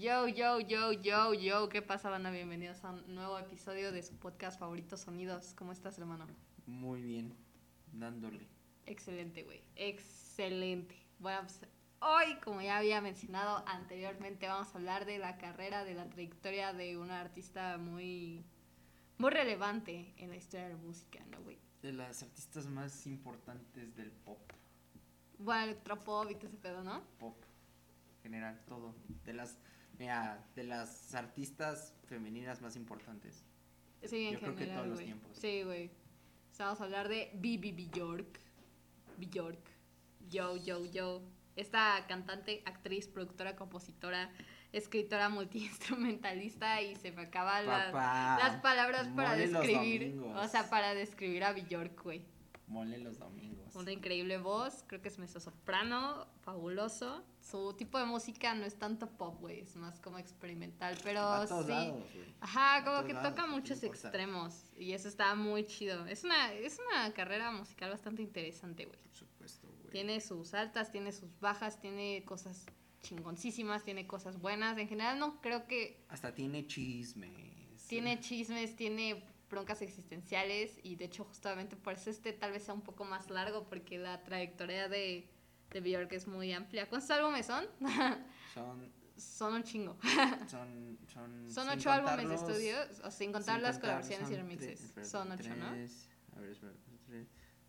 Yo, yo, yo, yo, yo, ¿qué pasa, banda? Bienvenidos a un nuevo episodio de su podcast favorito Sonidos. ¿Cómo estás, hermano? Muy bien, dándole. Excelente, güey. Excelente. Bueno, pues hoy, como ya había mencionado anteriormente, vamos a hablar de la carrera, de la trayectoria de una artista muy, muy relevante en la historia de la música, ¿no, güey? De las artistas más importantes del pop. Bueno, electropop y todo ese pedo, ¿no? Pop, general, todo. De las, mira, de las artistas femeninas más importantes. Sí, en Yo creo que general, todos los tiempos. Sí, güey. O sea, vamos a hablar de Bibi Bjork. Bjork. Yo, yo, yo. Esta cantante, actriz, productora, compositora, escritora, multiinstrumentalista y se me acaban la- las palabras para describir. O sea, para describir a Bjork, güey. Mole los domingos. Una increíble voz, creo que es mezzosoprano, fabuloso. Su tipo de música no es tanto pop, güey, es más como experimental, pero a todos sí. lados. Ajá, como que lados, toca muchos extremos y eso está muy chido. Es una, es una carrera musical bastante interesante, güey. Por supuesto, güey. Tiene sus altas, tiene sus bajas, tiene cosas chingoncísimas, tiene cosas buenas. En general no creo que Hasta tiene chismes. tiene chismes, tiene broncas existenciales y de hecho justamente por eso este tal vez sea un poco más largo porque la trayectoria de, de Björk es muy amplia. ¿Cuántos álbumes son? Son, son un chingo. son, son. Son ocho álbumes de estudio, o sin contar sin las colaboraciones y remixes. tres, son ocho, ¿no? tres, A ver, espera,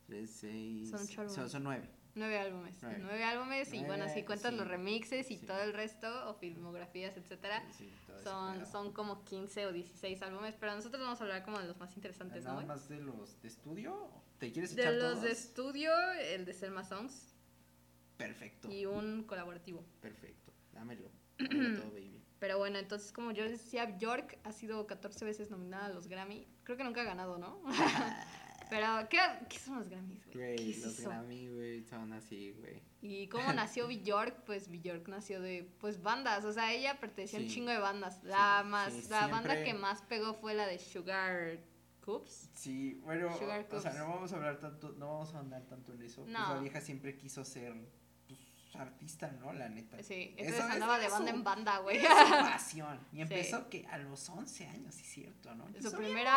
tres, seis. Son ocho álbumes. Son, son nueve. Nueve álbumes. Nueve, Nueve. álbumes y bueno, si cuentas sí. los remixes y Sí. todo el resto, o filmografías, etcétera, Sí, son, son como 15 o 16 álbumes, pero nosotros vamos a hablar como de los más interesantes, ¿no? Nada güey? más de los de estudio. ¿Te quieres De echar los todos? de estudio, el de Selma Songs Perfecto. y un colaborativo. Perfecto. Dámelo. Dámelo todo, baby. Pero bueno, entonces como yo les decía, Bjork ha sido 14 veces nominada a los Grammy. Creo que nunca ha ganado, ¿no? pero, ¿qué, qué son los Grammys, güey? ¿Qué Güey, los eso? Grammy, güey, son así, güey. ¿Y cómo nació Bjork? Pues Bjork nació de pues bandas, o sea, ella pertenecía a un chingo de bandas. La Sí, más sí, la banda siempre- que más pegó fue la de Sugar Coops. Sí, bueno, Sugar o sea, Cubes. no vamos a hablar tanto, no vamos a andar tanto en eso. Pues No. la vieja siempre quiso ser pues, artista, ¿no? La neta. Sí, Eso- andaba de banda su- en banda, güey. pasión. Y Sí. empezó que a los 11 años, sí, cierto, ¿no? Su Empezó primer,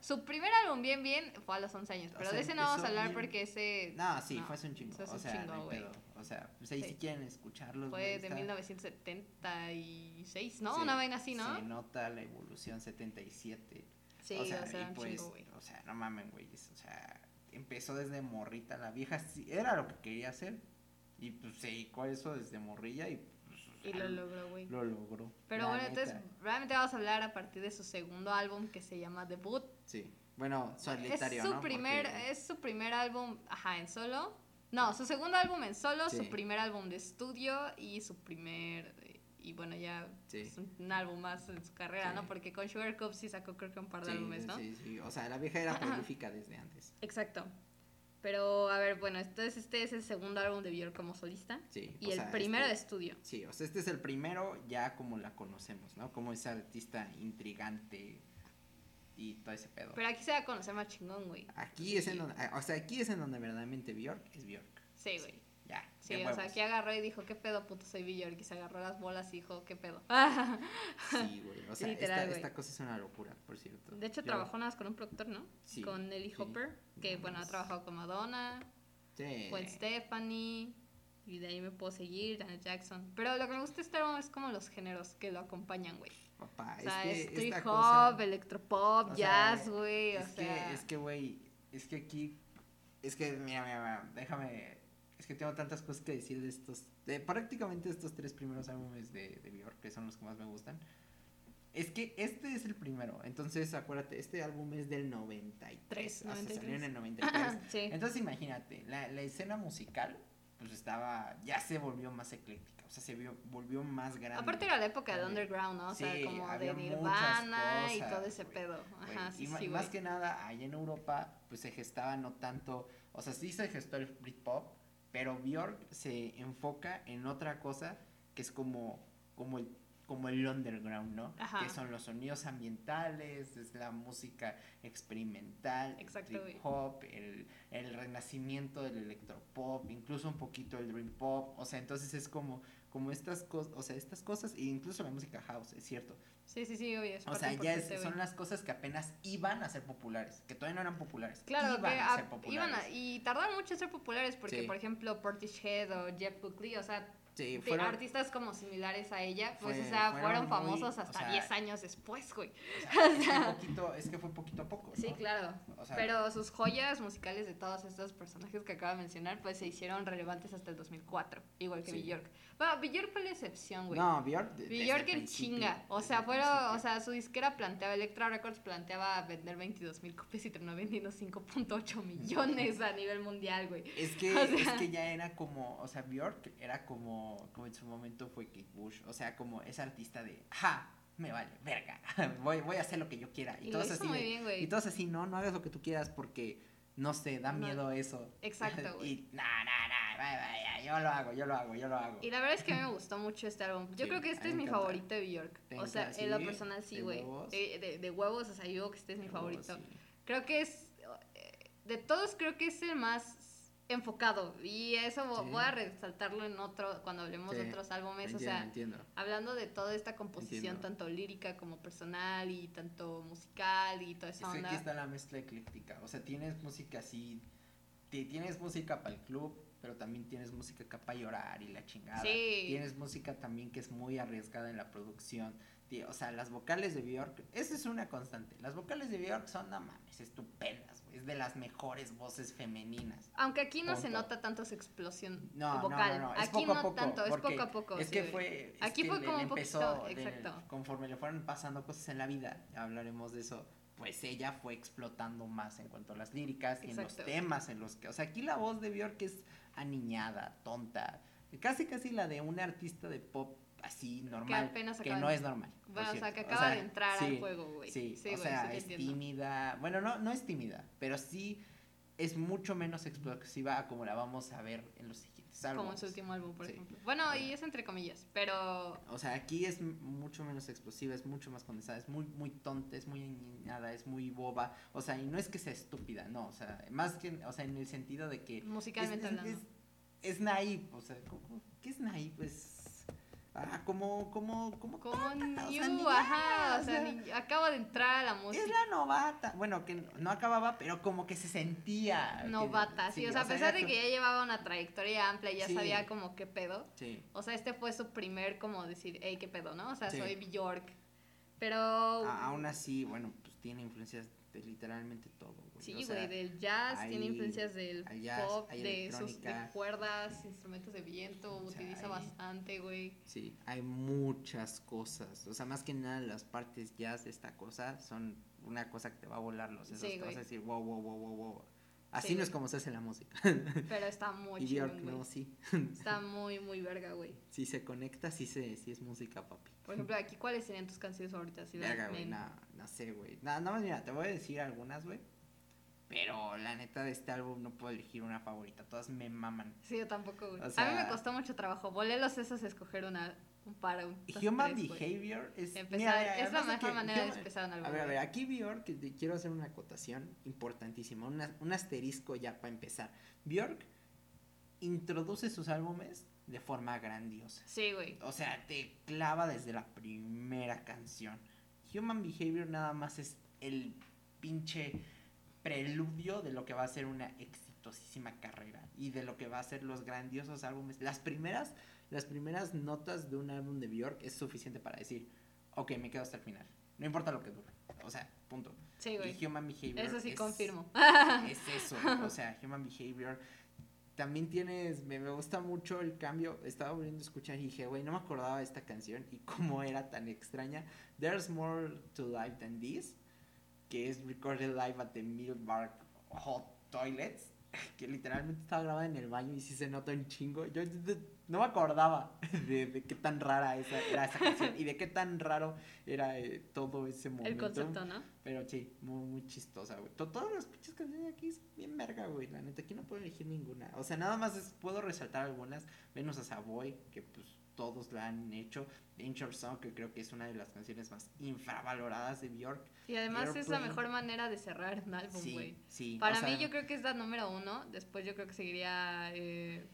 su primer álbum bien bien fue a los 11 años, O pero sea, de ese no vamos a hablar bien- porque ese No, sí, No, fue hace un chingo. eso es o un sea, chingo, no hay güey. O sea, pues ahí Sí. si quieren escucharlos, fue güey, de está- 1976, ¿no? se- Una vaina así, ¿no? Se nota la evolución 77. Sí, o sea, era y un pues, chingo, o sea, no mamen, güey. O sea, empezó desde morrita. La vieja sí, era lo que quería hacer. Y pues se dedicó a eso desde morrilla y pues, Y lo logró, güey. lo logró. Pero la bueno, entonces realmente vamos a hablar a partir de su segundo álbum que se llama Debut. Sí. Bueno, solitario, es su ¿no? primer Porque- es su primer álbum ajá en solo no su segundo álbum en solo su primer álbum de estudio y su primer eh, y bueno ya Sí. es un, un álbum más en su carrera Sí. no porque con Sugar Cup sí sacó creo que un par de álbumes no sí, sí. O sea, la vieja era prolífica desde antes. exacto pero a ver bueno entonces este es el segundo álbum de Björk como solista Sí. y o el sea, primero de este- estudio Sí, o sea, este es el primero ya como la conocemos, ¿no? Como esa artista intrigante y todo ese pedo. pero aquí se va a conocer más chingón güey Aquí es en donde, o sea, aquí es en donde verdaderamente Bjork es Bjork. sí güey Ya. Sí, o sea, aquí agarró y dijo, ¿qué pedo, puto? Soy Björk. Y se agarró las bolas y dijo, ¿qué pedo? Sí, güey. O sea, Literal, esta, cosa es una locura, por cierto. De hecho, Yo- trabajó nada más con un productor, ¿no? Sí, con Nelly sí. Hopper, que No bueno, ha trabajado con Madonna, Sí. Gwen Stefani, y de ahí me puedo seguir, Janet Jackson. Pero lo que me gusta de este álbum es como los géneros que lo acompañan, güey. Papá, O sea, es es, que esta hop, cosa- electropop, jazz, güey, o es sea... que, es que, güey, es que aquí, es que, mira, mira, mira, déjame, es que tengo tantas cosas que decir de estos, de prácticamente estos tres primeros álbumes de, de Bjork, que son los que más me gustan. Es que este es el primero, entonces acuérdate, este álbum es del 93, Tres, o sea, 93. salió en el 93. sí. Entonces imagínate, la, la escena musical, pues estaba, ya se volvió más ecléctica, o sea, se vio, volvió más grande. Aparte era la época de underground, ¿no? O sea, Sí, como de Nirvana y cosas, todo ese güey, pedo. Ajá, sí, y sí, más güey. que nada, allá en Europa, pues se gestaba no tanto, o sea, sí se gestó el Britpop, pero Björk se enfoca en otra cosa que es como, como el, como el underground, ¿no? Ajá. Que son los sonidos ambientales, es la música experimental, el güey. hop, el, el renacimiento del electropop, incluso un poquito el dream pop, o sea, entonces es como, como estas cosas, o sea, estas cosas, e incluso la música house, es cierto. Sí, sí, sí, obvio. es O sea, ya es- son las cosas que apenas iban a ser populares, que todavía no eran populares, Claro, iban que a a- ser populares. iban a- y tardaron mucho en ser populares porque, Sí. por ejemplo, Portishead o Jeff Buckley, o sea, Sí, de fueron, artistas como similares a ella, pues, Fue- o sea, fueron fueron, muy- famosos o hasta sea, 10 años después, güey. o sea, es, que poquito, es que fue poquito a poco, ¿no? Sí, claro. Pero sus joyas musicales de todos estos personajes que acabo de mencionar, pues se hicieron relevantes hasta el 2004, igual que Sí. Bjork. Bueno, Bjork fue la excepción, güey. No, Bjork. de- Bjork el chinga. O sea, fueron, o sea, su disquera planteaba, Electra Records planteaba vender 22 mil copias y terminó vendiendo 5.8 millones a nivel mundial, güey. Es que, es que ya era como, o sea, Bjork era como, como en su momento fue Kate Bush, o sea, como ese artista de, ja, me vale, verga, voy, voy a hacer lo que yo quiera. Y, Y todos así muy de- bien, güey. y todos así, no, no hagas lo que tú quieras porque, no sé, da No. miedo eso. Exacto, güey. y, nah, vaya, vaya, yo lo hago, yo lo hago, yo lo hago. Y la verdad es que a mí me gustó mucho este álbum. Yo Sí, creo que este es mi encanta. favorito de Bjork. ¿Te O sea, en lo personal sí, ¿De güey. huevos? De, de, de huevos, o sea, yo que este es mi favorito. sí. Creo que es, eh, de todos creo que es el más enfocado. Y eso Sí. voy a resaltarlo en otro, cuando hablemos de otros álbumes. o sea, entiendo. hablando de toda esta composición, Entiendo. tanto lírica como personal y tanto musical y toda Es esa que onda. aquí está la mezcla ecléctica. O sea, tienes música así. ti- Tienes música para el club, pero también tienes música acá para llorar y la chingada. Sí. Tienes música también que es muy arriesgada en la producción. O sea, las vocales de Bjork, esa es una constante. Las vocales de Bjork son, no mames, estupendas. Es de las mejores voces femeninas. Aunque aquí no se nota tanto su explosión No, no, vocal. no, no, es aquí poco a no poco, tanto, es poco a poco. Es sí, que fue. es Aquí que fue le- como le un poquito- empezó de- exacto. conforme le fueron pasando cosas en la vida, hablaremos de eso. Pues ella fue explotando más en cuanto a las líricas y en los temas en los que. O sea, aquí la voz de Bjork es aniñada, tonta. Casi, casi la de una artista de pop así normal. apenas que no de- es normal. Bueno, o sea, que acaba de entrar al juego, güey. Sí, Sí, o güey, sea, es entiendo. tímida. Bueno, no, no es tímida, pero sí es mucho menos explosiva a como la vamos a ver en los siguientes álbumes. Como en su último álbum, por Sí. ejemplo. Bueno, y es entre comillas, pero O sea, aquí es mucho menos explosiva, es mucho más condensada, es muy, muy tonta, es muy niñada, es muy boba. O sea, y no es que sea estúpida, no, o sea, más que, o sea, en el sentido de que... musicalmente es, es, hablando. es, es naive, o sea, ¿cómo- ¿qué es naive? Pues... Ah, como, como, como... Como o new, sea, niña, ajá, o sea, ni- acaba de entrar a la música. Es la novata, bueno, que no, acababa, pero como que se sentía... que- Novata, sí, o sea, a pesar de que ya llevaba una trayectoria amplia, ya Sí. sabía como qué pedo. Sí. O sea, este fue su primer como decir, hey, qué pedo, ¿no? O sea, soy Bjork. Pero A- aún así, bueno, pues tiene influencias de literalmente todo. Güey. sí, O güey, sea, del jazz, tiene hay- influencias del jazz, pop, de sus de cuerdas, instrumentos de viento, O sea, utiliza hay- bastante, güey. Sí, hay muchas cosas. O sea, más que nada las partes jazz de esta cosa son una cosa que te va a volar los sesos. Sí, te vas a decir, wow, wow, wow, wow, wow. Así Sí, no es güey. como se hace la música. Pero está muy chido, güey. no, sí. Está muy, muy verga, güey. Si se conecta, sí, se, sí es música, papi. Por ejemplo, aquí, ¿cuáles serían tus canciones favoritas? Si Verga, güey, no, no sé, güey. Nada, nada más, mira, te voy a decir algunas, güey. Pero la neta de este álbum no puedo elegir una favorita. Todas me maman. Sí, yo tampoco. O a mí me costó mucho trabajo. Volé los sesos a escoger una, un par, un Human tres. Behavior es. Empezar- mira, es la mejor manera de empezar un álbum. A ver, a ver, aquí Bjork, te- quiero hacer una acotación importantísima, una- un asterisco ya para empezar. Bjork introduce sus álbumes de forma grandiosa. Sí, güey. O sea, te clava desde la primera canción. Human Behavior nada más es el pinche preludio de lo que va a ser una exitosísima carrera y de lo que va a ser los grandiosos álbumes. Las primeras, las primeras notas de un álbum de Bjork es suficiente para decir, ok, me quedo hasta el final. No importa lo que dure. O sea, punto. Sí, güey. Y Human Behavior. Eso sí es- confirmo. es eso, o sea, Human Behavior. También tienes, me, me gusta mucho el cambio, estaba volviendo a escuchar y dije, güey, no me acordaba de esta canción y cómo era tan extraña. There's more to life than this, que es recorded live at the Millbark Hot Toilets, que literalmente estaba grabada en el baño y sí se nota un chingo. Yo de- no me acordaba de, de qué tan rara esa, era esa canción y de qué tan raro era eh, todo ese momento. El concepto, ¿no? Pero sí, muy, muy chistosa, güey. To- Todas las pinches canciones aquí son bien verga, güey. La neta, aquí no puedo elegir ninguna. O sea, nada más es- puedo resaltar algunas. Menos a Savoy, que pues todos la han hecho. Danger Song, que creo que es una de las canciones más infravaloradas de Bjork. Y además es la mejor manera de cerrar un álbum, güey. Sí, sí. Para mí sea, yo creo que es la número uno. Después yo creo que seguiría eh,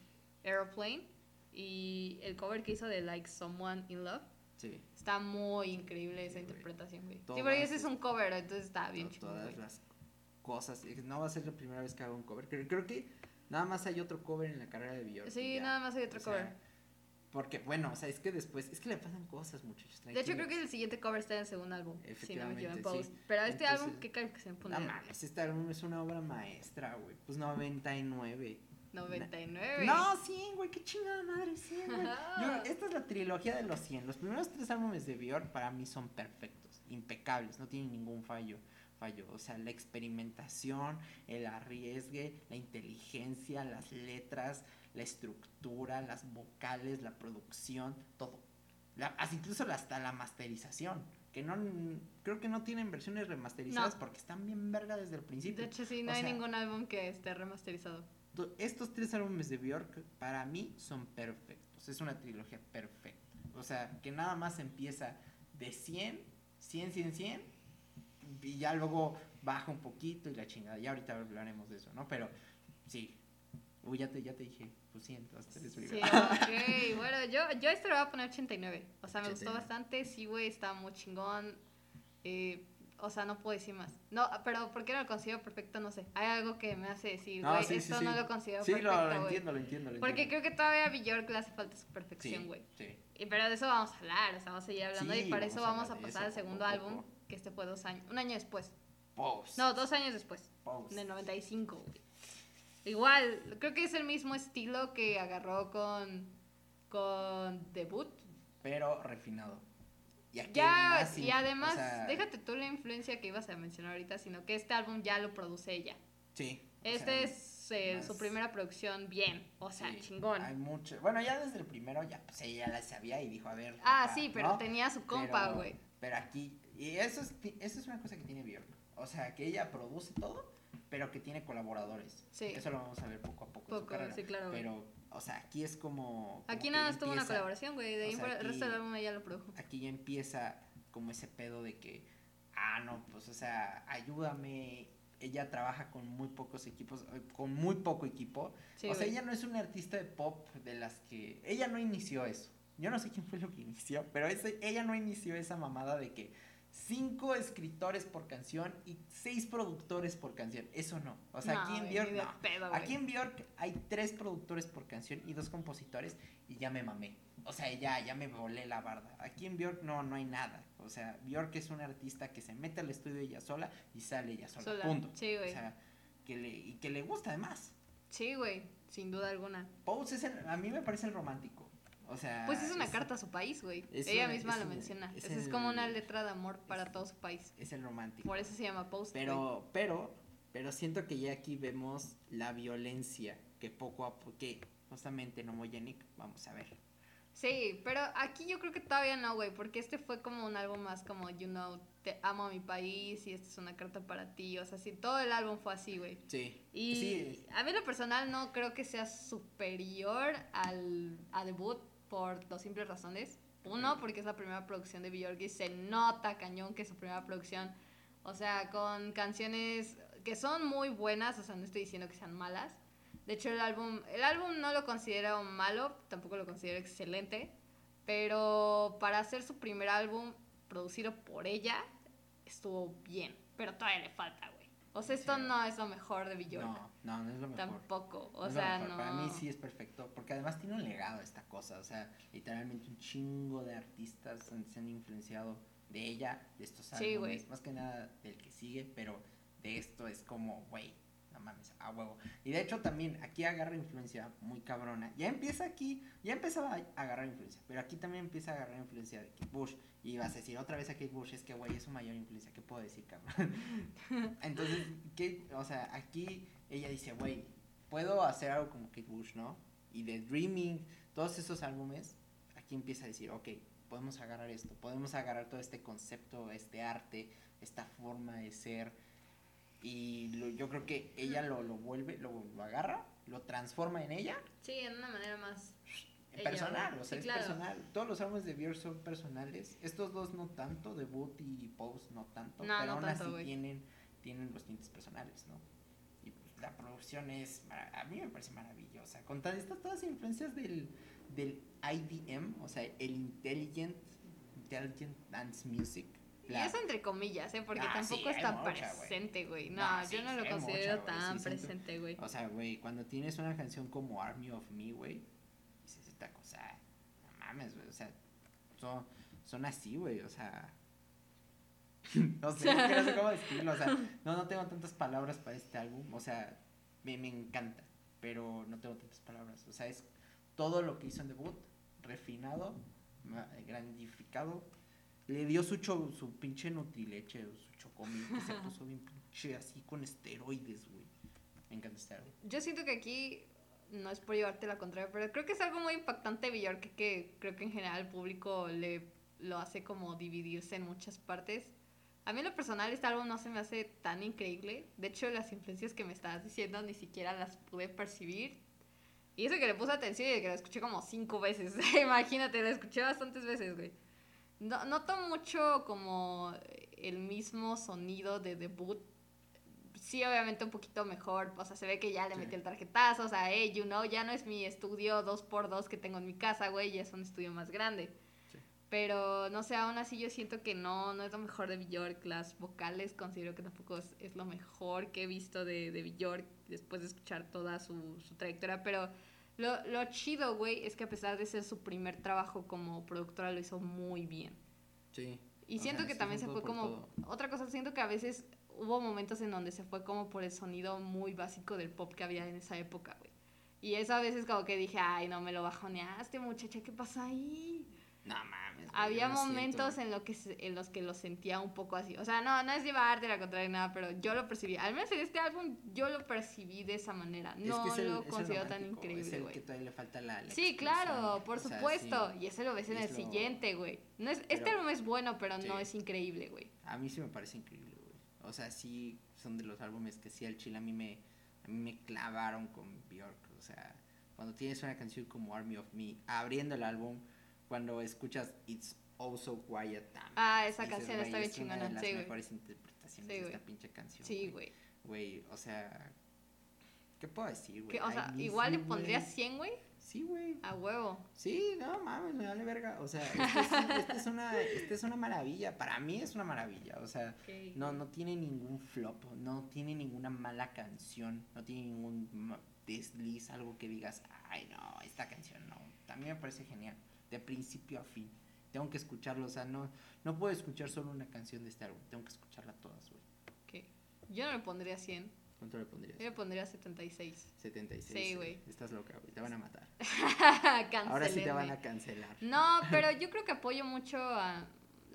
Aeroplane. Y el cover que hizo de Like Someone in Love. Sí, Está muy increíble esa güey. interpretación, güey. Sí, porque ese es un cover, entonces está bien chido, todas güey. las cosas. No va a ser la primera vez que hago un cover. Creo, creo que nada más hay otro cover en la carrera de Bjork. Sí, nada más hay otro O sea, cover. Porque, bueno, o sea, es que después, es que le pasan cosas, muchachos. De hecho, creo tranquilos. que el siguiente cover está en el segundo álbum. Si no me Efectivamente, equivoco. sí. Post. Pero este Entonces- álbum, ¿qué calificación No pondrías? mames, este álbum es una obra maestra, güey. Pues 99. 99. No, 100, güey, qué chingada madre, 100, güey. Yo- esta es la trilogía de los 100. Los primeros tres álbumes de Björk para mí son perfectos, impecables, no tienen ningún fallo. Fallo. O sea, la experimentación, el arriesgue, la inteligencia, las letras, la estructura, las vocales, la producción, todo. La, hasta incluso hasta la masterización. Que no, creo que no tienen versiones remasterizadas No. porque están bien verga desde el principio. De hecho, sí, no O hay sea, ningún álbum que esté remasterizado. To- Estos tres álbumes de Björk para mí son perfectos. Es una trilogía perfecta. O sea, que nada más empieza de 100, 100, 100, 100 y ya luego baja un poquito y la chingada. Ya ahorita hablaremos de eso, ¿no? Pero sí. Uy, ya te, ya te dije. Pues sí, entonces Sí, ok. Bueno, yo, yo este le voy a poner 89. O sea, me gustó 89. bastante. Sí, güey, está muy chingón. Eh, o sea, no puedo decir más. No, pero ¿por qué no lo considero perfecto? No sé. Hay algo que me hace decir, No, güey, sí, sí, esto sí. no lo considero Sí, lo, perfecto, lo entiendo, lo entiendo, lo Porque entiendo. creo que todavía a Bjork le hace falta su perfección, güey. sí. Y pero de eso vamos a hablar, o sea, vamos a seguir hablando y para eso vamos a pasar al poco segundo a álbum, poco. Que este fue dos años, un año después. Post. No, dos años después, Post. del 95, güey. Igual, creo que es el mismo estilo que agarró con, con Debut. Pero refinado. Y aquí Ya, más y además, o sea, déjate tú la influencia que ibas a mencionar ahorita, sino que este álbum ya lo produce ella. Sí. Este sea, es eh, su primera producción bien, o sea, Sí, chingón. Hay mucho. Bueno, ya desde el primero ya pues ella la sabía y dijo, a ver. Ah, sí, pero ¿no? tenía su compa, Pero- güey. Pero aquí, y eso es, eso es una cosa que tiene Björk. O sea, que ella produce todo, pero que tiene colaboradores. Sí. Eso lo vamos a ver poco a poco. en su Poco, carrera. sí, claro, güey. Pero, o sea, aquí es como. como Aquí nada más tuvo una colaboración, güey. De ahí sea, el resto del álbum ella lo produjo. Aquí ya empieza como ese pedo de que, ah, no, pues, o sea, ayúdame. Ella trabaja con muy pocos equipos, eh, con muy poco equipo. Sí, o sea, ella no es una artista de pop de las que... Ella no inició eso. Yo no sé quién fue lo que inició, pero ese- ella no inició esa mamada de que cinco escritores por canción y seis productores por canción. Eso no. O sea, No, aquí en Bjork no. pedo. Aquí en Bjork hay tres productores por canción y dos compositores y ya me mamé. O sea, ya, ya me volé la barda. Aquí en Bjork no, no hay nada. O sea, Bjork es una artista que se mete al estudio ella sola y sale ella sola. Sola. Punto. Sí, güey. O sea, que le, y que le gusta además. Sí, güey, sin duda alguna. Pose es el, a mí me parece el romántico. O sea, Pues es una carta a su país, güey. Ella misma lo menciona. es es el- como una letra de amor para todo su país. Es el romántico. Por eso se llama Post. Pero, pero, pero siento que ya aquí vemos la violencia que poco a poco, que justamente en Homogenic, vamos a ver. Sí, pero aquí yo creo que todavía no, güey, porque este fue como un álbum más como, you know, te amo a mi país y esta es una carta para ti. O sea, sí, todo el álbum fue así, güey. Sí. Y sí, a mí en lo personal no creo que sea superior al, a debut por dos simples razones. Uno, porque es la primera producción de Björk y se nota cañón que es su primera producción. O sea, con canciones que son muy buenas, o sea, no estoy diciendo que sean malas. De hecho, el álbum, el álbum no lo considero malo, tampoco lo considero excelente, pero para hacer su primer álbum producido por ella, estuvo bien, pero todavía le falta. O sea, esto Sí. no es lo mejor de Björk. no, no, no es lo mejor. Tampoco, o sea, no. Para mí sí es perfecto, porque además tiene un legado esta cosa, o sea, literalmente un chingo de artistas han- se han influenciado de ella, de estos Sí, álbumes, güey. más que nada del que sigue, pero de esto es como, güey, no mames, a huevo. Y de hecho también aquí agarra influencia muy cabrona. Ya empieza aquí, ya empezaba a agarrar influencia, pero aquí también empieza a agarrar influencia de Kate Bush. Y vas a decir otra vez a Kate Bush, es que, güey, es su mayor influencia, ¿qué puedo decir, cabrón? Entonces, Kate, o sea, aquí ella dice, güey, puedo hacer algo como Kate Bush, ¿no? Y de Dreaming, todos esos álbumes, aquí empieza a decir, ok, podemos agarrar esto, podemos agarrar todo este concepto, este arte, esta forma de ser. Y lo- yo creo que ella lo, lo vuelve, lo, lo agarra, lo transforma en ella, Sí, en una manera más. Ella, personal, güey. o sea, Sí, es claro. personal. Todos los álbumes de Björk son personales. Estos dos no tanto, Debut y Pose no tanto, No, pero no aún tanto, así tienen, tienen los tintes personales, ¿no? Y pues, la producción es, a mí me parece maravillosa. Con todas estas todas las influencias del, del IDM, o sea, el Intelligent, Intelligent Dance Music. Y eso entre comillas, ¿eh? Porque Ah, tampoco sí, es tan mucha, presente, güey. No, Nah, yo sí, no lo considero mucha, tan sí, presente, güey. O sea, güey, cuando tienes una canción como Army of Me, güey, dices esta cosa, no mames, güey, o sea, son, son así, güey, o sea, no sé, no sé cómo decirlo, o sea, no, no tengo tantas palabras para este álbum, o sea, me, me encanta, pero no tengo tantas palabras, o sea, es todo lo que hizo en debut, refinado, grandificado, le dio su, cho- su pinche nutrileche, su chocomil, que se puso bien pinche así con esteroides, güey. Me encanta álbum. Yo siento que aquí no es por llevarte la contraria, pero creo que es algo muy impactante Bjork que, que creo que en general el público le lo hace como dividirse en muchas partes. A mí en lo personal este álbum no se me hace tan increíble. De hecho, las influencias que me estabas diciendo ni siquiera las pude percibir. Y eso que le puse atención y que lo escuché como cinco veces. Imagínate, lo escuché bastantes veces, güey. No, noto mucho como el mismo sonido de debut. Sí, obviamente un poquito mejor. O sea, se ve que ya le Sí. metí el tarjetazo. O sea, hey, you know, ya no es mi estudio 2x2 que tengo en mi casa, güey. Ya es un estudio más grande. Sí. Pero no sé, aún así yo siento que no, no es lo mejor de Bjork. Las vocales considero que tampoco es, es lo mejor que he visto de, de Bjork después de escuchar toda su, su trayectoria. Pero lo, lo chido, güey, es que a pesar de ser su primer trabajo como productora, lo hizo muy bien. Sí. Y siento sea, que también se fue como... todo. Otra cosa, siento que a veces hubo momentos en donde se fue como por el sonido muy básico del pop que había en esa época, güey. Y eso a veces como que dije, ay, no me lo bajoneaste, muchacha, ¿qué pasa ahí? No mames. Había momentos siento. en, lo que en los que lo sentía un poco así. O sea, no, no es llevarte la contraria nada, pero yo lo percibí. Al menos en este álbum yo lo percibí de esa manera. Es No el- lo considero tan romántico, Es increíble, el güey. que todavía le falta la. la Sí, claro, por o sea, supuesto. sí. Y ese lo ves en el lo- siguiente, güey. No es, este álbum es bueno, pero no es increíble, güey. A mí sí me parece increíble, güey. O sea, sí son de los álbumes que sí al chile a mí me, a mí me clavaron con Bjork. O sea, cuando tienes una canción como Army of Me, abriendo el álbum, cuando escuchas It's Oh So Quiet también. Ah, esa dices, canción está bien es una chingona, de las sí, güey. mejores interpretaciones Sí, de esta pinche canción. Sí, güey. Güey, o sea, ¿qué puedo decir, güey? O sea, igual le you, pondría güey. 100, güey. Sí, güey. A huevo. Sí, no mames, me vale verga. O sea, este es, este es una, este es una maravilla. Para mí es una maravilla. O sea, Ok. no, no tiene ningún flop, no tiene ninguna mala canción, no tiene ningún desliz, algo que digas, ay no, esta canción no. También me parece genial, de principio a fin. Tengo que escucharlo, o sea, no, no puedo escuchar solo una canción de este álbum, tengo que escucharla todas, güey. Ok. Yo no le pondría 100. ¿Cuánto le pondrías? Yo le pondría 76. 76. Sí, eh, güey. Estás loca, güey, te van a matar. Ahora sí te van a cancelar. No, pero yo creo que apoyo mucho a,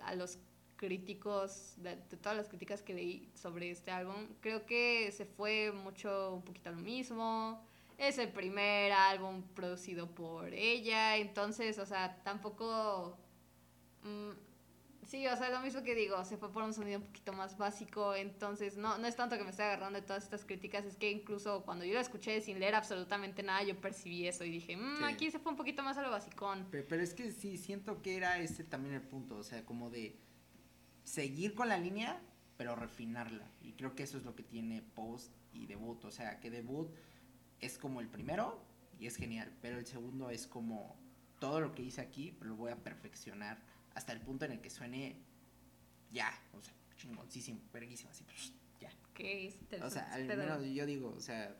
a los críticos, de, de todas las críticas que leí sobre este álbum. Creo que se fue mucho un poquito a lo mismo. Es el primer álbum producido por ella, entonces, o sea, tampoco... mm, sí, o sea, lo mismo que digo, se fue por un sonido un poquito más básico, entonces no, no es tanto que me esté agarrando de todas estas críticas, es que incluso cuando yo lo escuché sin leer absolutamente nada, yo percibí eso y dije, "Mm, Sí. aquí se fue un poquito más a lo basicón. Pe- Pero es que sí, siento que era ese también el punto, o sea, como de seguir con la línea, pero refinarla. Y creo que eso es lo que tiene Post y Debut, o sea, que Debut es como el primero y es genial, pero el segundo es como todo lo que hice aquí, lo voy a perfeccionar hasta el punto en el que suene ya, o sea, chingoncísimo, verguísimo, así, pues, ya. Ok, es O sea, al pero- menos yo digo, o sea.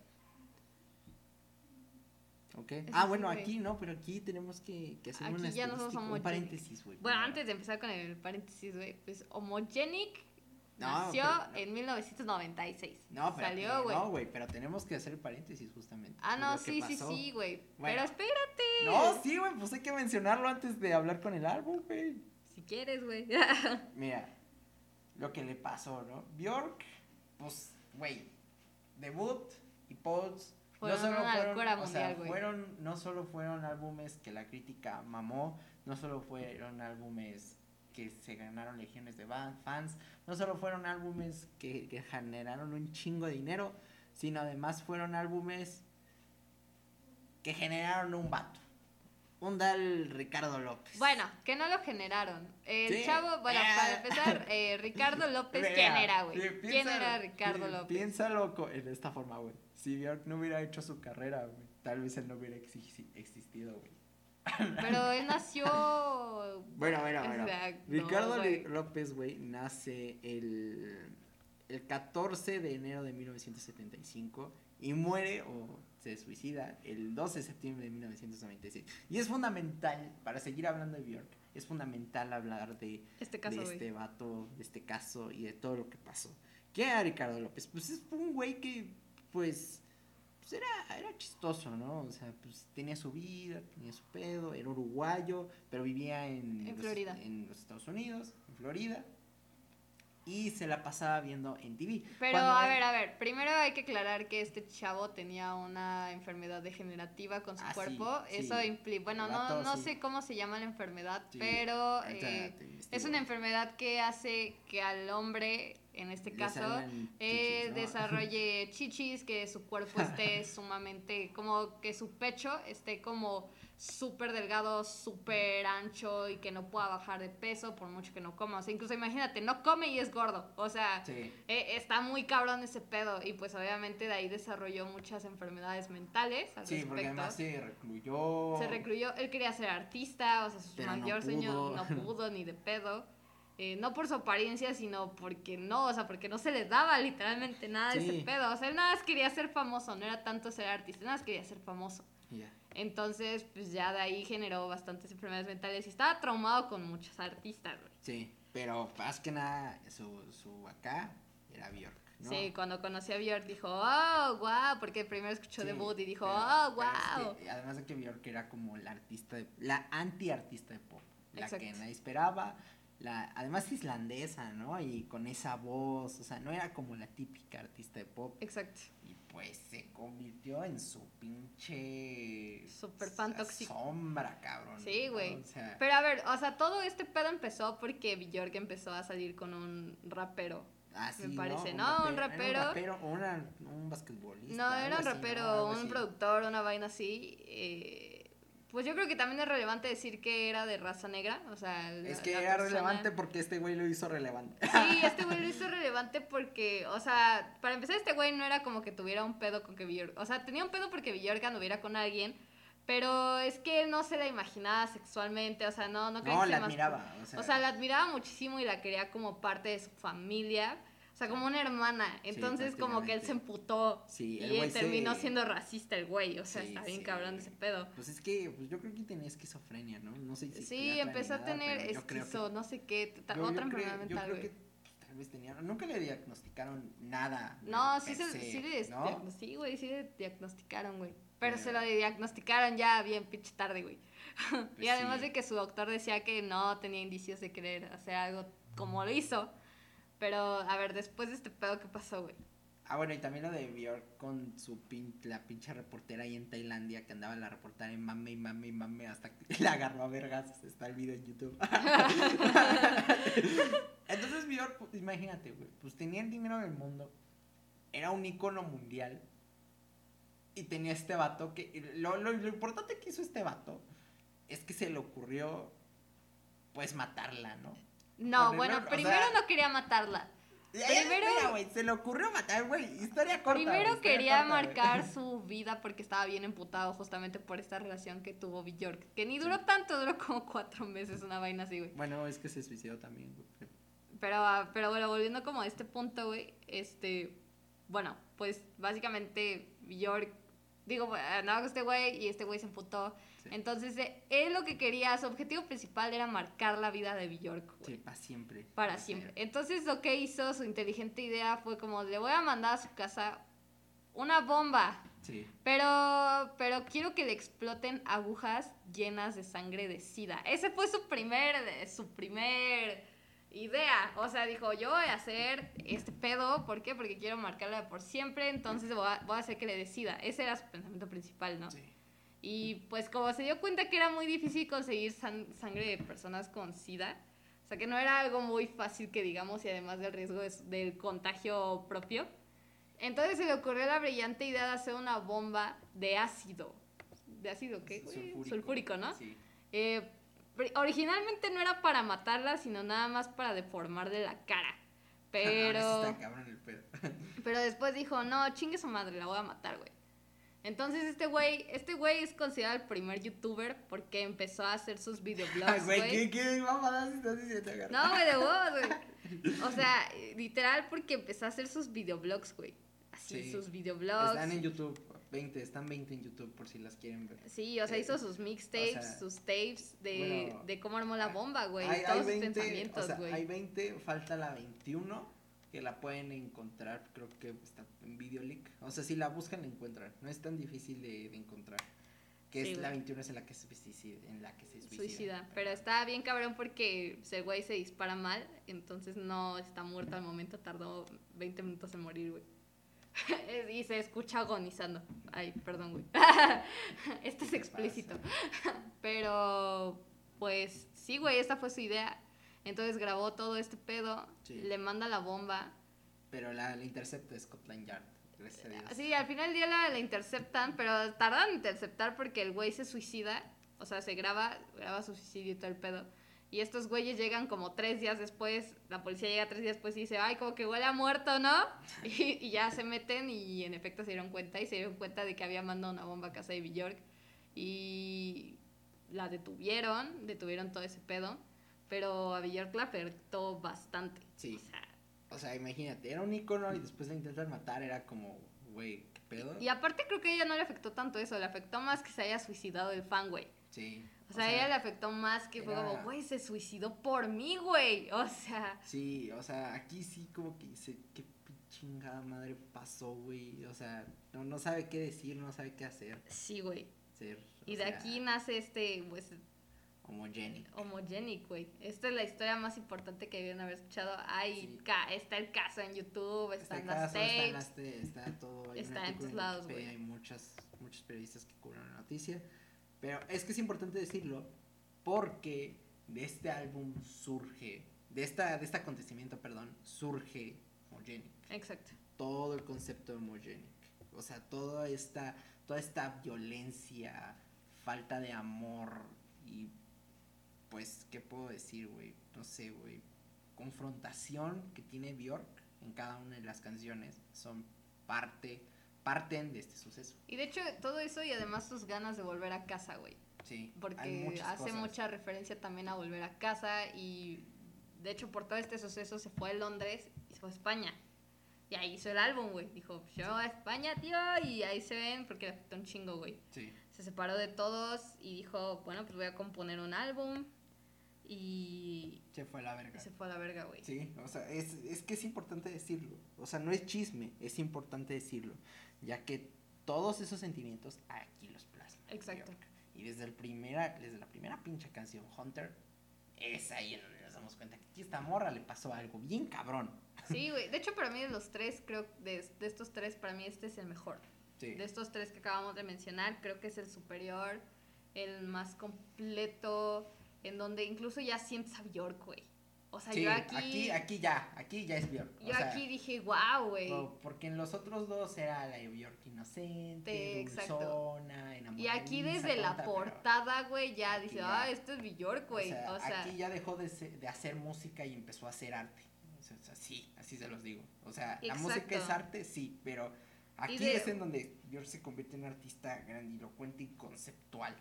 Ok. Eso Ah, bueno, aquí no, pero aquí tenemos que, que hacer Aquí una ya estadística, somos un paréntesis, güey. Bueno, antes de empezar con el paréntesis, güey, pues Homogenic No, nació pero- no. en 1996. No, pero, Salió, güey. no, güey, pero tenemos que hacer paréntesis justamente. ah, no, sí, sí, sí, güey. Bueno. Pero espérate. No, sí, güey, pues hay que mencionarlo antes de hablar con el álbum, güey. Si quieres, güey. Mira, lo que le pasó, ¿no? Bjork, pues, güey, debut y Pulse Fueron no solo una fueron, o sea, mundial, güey. fueron, no solo fueron álbumes que la crítica mamó, no solo fueron álbumes que se ganaron legiones de fans, no solo fueron álbumes que, que generaron un chingo de dinero, sino además fueron álbumes que generaron un vato. un tal Ricardo López. Bueno, que no lo generaron. El Sí. chavo, bueno, Ah. para empezar, eh, Ricardo López, Mira, ¿quién era, güey? ¿Quién piensa- era Ricardo López? Piénsalo co- en esta forma, güey. Si Bjork no hubiera hecho su carrera, güey, tal vez él no hubiera exi- existido, güey. Pero él nació. Bueno, bueno, bueno. Ricardo güey. López, güey, nace el, el 14 de enero de 1975 y muere o se suicida el 12 de septiembre de 1996. Y es fundamental, para seguir hablando de Bjork, es fundamental hablar de, Este caso, de este vato, de este caso y de todo lo que pasó. ¿Qué era Ricardo López? Pues es un güey que, pues, pues era, era chistoso, ¿no? O sea, pues tenía su vida, tenía su pedo, era uruguayo, pero vivía en, En los- Florida. en los Estados Unidos, en Florida. Y se la pasaba viendo en TV. Pero Cuando a ver, a ver, primero hay que aclarar que este chavo tenía una enfermedad degenerativa con su Ah, cuerpo. sí. Eso implica, bueno, no, no sí. sé cómo se llama la enfermedad, pero eh, es una enfermedad que hace que al hombre, en este caso, eh, chichis, ¿no? desarrolle chichis, que su cuerpo esté sumamente, como que su pecho esté como súper delgado, súper ancho y que no pueda bajar de peso por mucho que no coma. O sea, incluso imagínate, no come y es gordo. O sea, Sí. eh, está muy cabrón ese pedo y pues obviamente de ahí desarrolló muchas enfermedades mentales al Sí, porque respecto. además se recluyó. Se recluyó, él quería ser artista, o sea, su Pero no mayor sueño no pudo ni de pedo. Eh, no por su apariencia, sino porque no, o sea, porque no se le daba literalmente nada de Sí. ese pedo. O sea, él nada más quería ser famoso, no era tanto ser artista, nada más quería ser famoso. Ya. Entonces, pues ya de ahí generó bastantes enfermedades mentales y estaba traumado con muchos artistas, güey. Sí, pero más que nada, su, su acá era Bjork. ¿no? Sí, cuando conocí a Björk dijo, oh, wow, porque primero escuchó Sí, debut y dijo, pero- oh, pero es wow. que, además de que Bjork era como la artista, de, la anti-artista de pop, la que Exacto. nadie esperaba, la, además islandesa, ¿no? Y con esa voz, o sea, no era como la típica artista de pop, Exacto. y pues se convirtió en su pinche... Súper fan tóxico. Sombra, cabrón. Sí, ¿no? güey. O sea, Pero a ver, o sea, todo este pedo empezó porque Björk empezó a salir con un rapero. así, me parece, ¿no? Un rapero- rapero. un rapero, una- un basquetbolista. No, era un así, ¿no? rapero, un productor, una vaina así. eh, pues yo creo que también es relevante decir que era de raza negra, o sea... la- Es que era persona- relevante porque este güey lo hizo relevante. Sí, este güey lo hizo relevante porque, o sea, para empezar, este güey no era como que tuviera un pedo con que Björk. O sea, tenía un pedo porque Björk anduviera con alguien, pero es que él no se la imaginaba sexualmente, o sea, no, no No, que la admiraba. O sea, O sea, la admiraba muchísimo y la quería como parte de su familia, sea, como una hermana. Entonces, como que él se emputó Sí, el y terminó se- siendo racista el güey, o sea, Sí, está bien cabrón ese pedo. Pues es que pues yo creo que tenía esquizofrenia, ¿no? No sé si Sí, empezó a tener que- esquizo, no sé qué, yo- yo otra creo- enfermedad Yo mental, creo güey. que pues, tal vez tenía, nunca le diagnosticaron nada. No, sí, se, sí, le ¿no? sí, güey, sí le diagnosticaron, güey. Pero se lo diagnosticaron ya bien pinche tarde, güey. y Pues además sí. de que su doctor decía que no tenía indicios de querer hacer algo como lo hizo. Pero, a ver, después de este pedo, ¿qué pasó, güey? Ah, bueno, y también lo de Bjork con su pin, la pinche reportera ahí en Tailandia que andaba la reportera en mame y mame y mame hasta que la agarró a vergas. Está el video en YouTube. Entonces Bjork, pues, imagínate, güey, pues tenía el dinero del mundo, era un icono mundial y tenía este vato que lo, lo, lo importante que hizo este vato es que se le ocurrió pues matarla, ¿no? No, bueno, o primero sea- no quería matarla. Primero, Primero- güey, se le ocurrió matar, güey, historia corta. Primero historia quería corta, marcar su vida porque estaba bien emputado justamente por esta relación que tuvo Bjork. Que ni duró tanto, duró como cuatro meses, una vaina así, güey. Bueno, es que se suicidó también, güey. Pero, ah, pero bueno, volviendo como a este punto, güey, este, bueno, pues básicamente Bjork, digo, andaba con este güey y este güey se emputó. Sí. Entonces, eh, él lo que quería, su objetivo principal era marcar la vida de Bjork. Sí, para siempre. Para siempre. Entonces lo que hizo, su inteligente idea fue como, le voy a mandar a su casa una bomba, Sí. pero, pero quiero que le exploten agujas llenas de sangre de sida. Ese fue su primer, su primer idea. O sea, dijo, yo voy a hacer este pedo, ¿por qué? Porque quiero marcarla por siempre, entonces voy a, voy a hacer que le decida. Ese era su pensamiento principal, ¿no? Sí. Y pues como se dio cuenta que era muy difícil conseguir san- sangre de personas con SIDA, o sea que no era algo muy fácil que digamos y además del riesgo de- del contagio propio, entonces se le ocurrió la brillante idea de hacer una bomba de ácido. de ácido, ¿qué? Sulfúrico. Sulfúrico, ¿no? Sí. Eh, originalmente no era para matarla, sino nada más para deformarle la cara. Pero, Está cabrón el pedo. pero después dijo, no, chingue su madre, la voy a matar, güey. Entonces este güey, este güey es considerado el primer youtuber porque empezó a hacer sus videoblogs, Güey, güey. ¿qué, qué mamadas estás diciendo? agarra? No, güey, de huevos, güey. O sea, literal porque empezó a hacer sus videoblogs, güey. Así, Sí. sus videoblogs. Están en YouTube, 20, están 20 en YouTube por si las quieren ver. Sí, o sea, Eh, hizo sus mixtapes, o sea, sus tapes de, bueno, de cómo armó la bomba, güey. Hay, todos hay sus 20, pensamientos, o sea, güey. hay 20, falta la 21, que la pueden encontrar, creo que está en Videolick. O sea, si la buscan la encuentran, no es tan difícil de, de encontrar. Que Sí, es la güey. 21 es en la que se suicida, en la que se suicida. Suicida. Pero está bien cabrón porque ese güey se dispara mal, entonces no está muerto al momento, tardó 20 minutos en morir, güey. y se escucha agonizando. Ay, perdón, güey. Esto es ¿Qué te explícito. Pero, pues, sí, güey, esta fue su idea. Entonces grabó todo este pedo, Sí. le manda la bomba. Pero la, la intercepta Scotland Yard, gracias a Dios. Sí, al final del día la, la interceptan, pero tardan en interceptar porque el güey se suicida. O sea, se graba, graba su suicidio y todo el pedo. Y estos güeyes llegan como tres días después, la policía llega tres días después y dice, ay, como que huele a muerto, ¿no? Y, y ya se meten y en efecto se dieron cuenta y se dieron cuenta de que había mandado una bomba a casa de Bjork. Y la detuvieron, detuvieron todo ese pedo. Pero a Bjork la afectó bastante. Sí. O sea, O sea, imagínate, era un icono y después la intentan matar, era como, güey, ¿qué pedo? Y aparte creo que a ella no le afectó tanto eso, le afectó más que se haya suicidado el fan, güey. Sí. O sea, a ella le afectó más que fue era- como, güey, se suicidó por mí, güey. O sea, Sí, o sea, aquí sí como que dice, qué chingada madre pasó, güey. O sea, no, no sabe qué decir, no sabe qué hacer. sí, güey. Ser, Y o de sea, aquí nace este, pues, Homogénico. homogenic, güey. Esta es la historia más importante que debieron haber escuchado. Sí. ca- está el caso en YouTube, Está están en las caso, está, tapes. las te- está todo. hay Está en todos lados, güey. Hay muchas, muchos periodistas que cubren la noticia. Pero es que es importante decirlo porque de este álbum surge, de, esta, de este acontecimiento, perdón, surge Homogenic. Exacto. todo el concepto de homogenic. O sea, toda esta, toda esta violencia, falta de amor y pues, ¿qué puedo decir, güey? No sé, güey. Confrontación que tiene Bjork en cada una de las canciones son parte, parten de este suceso. Y de hecho, todo eso y además sus ganas de volver a casa, güey. Sí. porque hace cosas. mucha referencia también a volver a casa y de hecho por todo este suceso se fue a Londres y se fue a España. Y ahí hizo el álbum, güey. Dijo, yo a España, tío, y ahí se ven porque le afectó un chingo, güey. Sí. Se separó de todos y dijo, bueno, pues voy a componer un álbum y Se fue a la verga. se fue a la verga, güey. Sí, o sea, es, es que es importante decirlo. O sea, no es chisme, es importante decirlo. Ya que todos esos sentimientos aquí los plasma. Exacto. Y desde, el primera, desde la primera pinche canción, Hunter, es ahí en donde nos damos cuenta que aquí esta morra le pasó algo bien cabrón. Sí, güey. De hecho, para mí de los tres, creo, de, de estos tres, para mí este es el mejor. Sí. De estos tres que acabamos de mencionar, creo que es el superior, el más completo, en donde incluso ya sientes a Bjork, güey. O sea, Sí, yo aquí, aquí, aquí ya, aquí ya es Björk. yo aquí dije, wow, güey. porque en los otros dos era la de Björk inocente, exacto. dulzona, Y aquí desde la tonta, portada, güey, ya dice, ya- ah, esto es Bjork, güey. O sea, O sea, aquí ya dejó de, se- de hacer música y empezó a hacer arte. O sea, sí, así se los digo. O sea, la música es arte, sí, pero aquí de- es en donde Björk se convierte en artista grandilocuente y conceptual.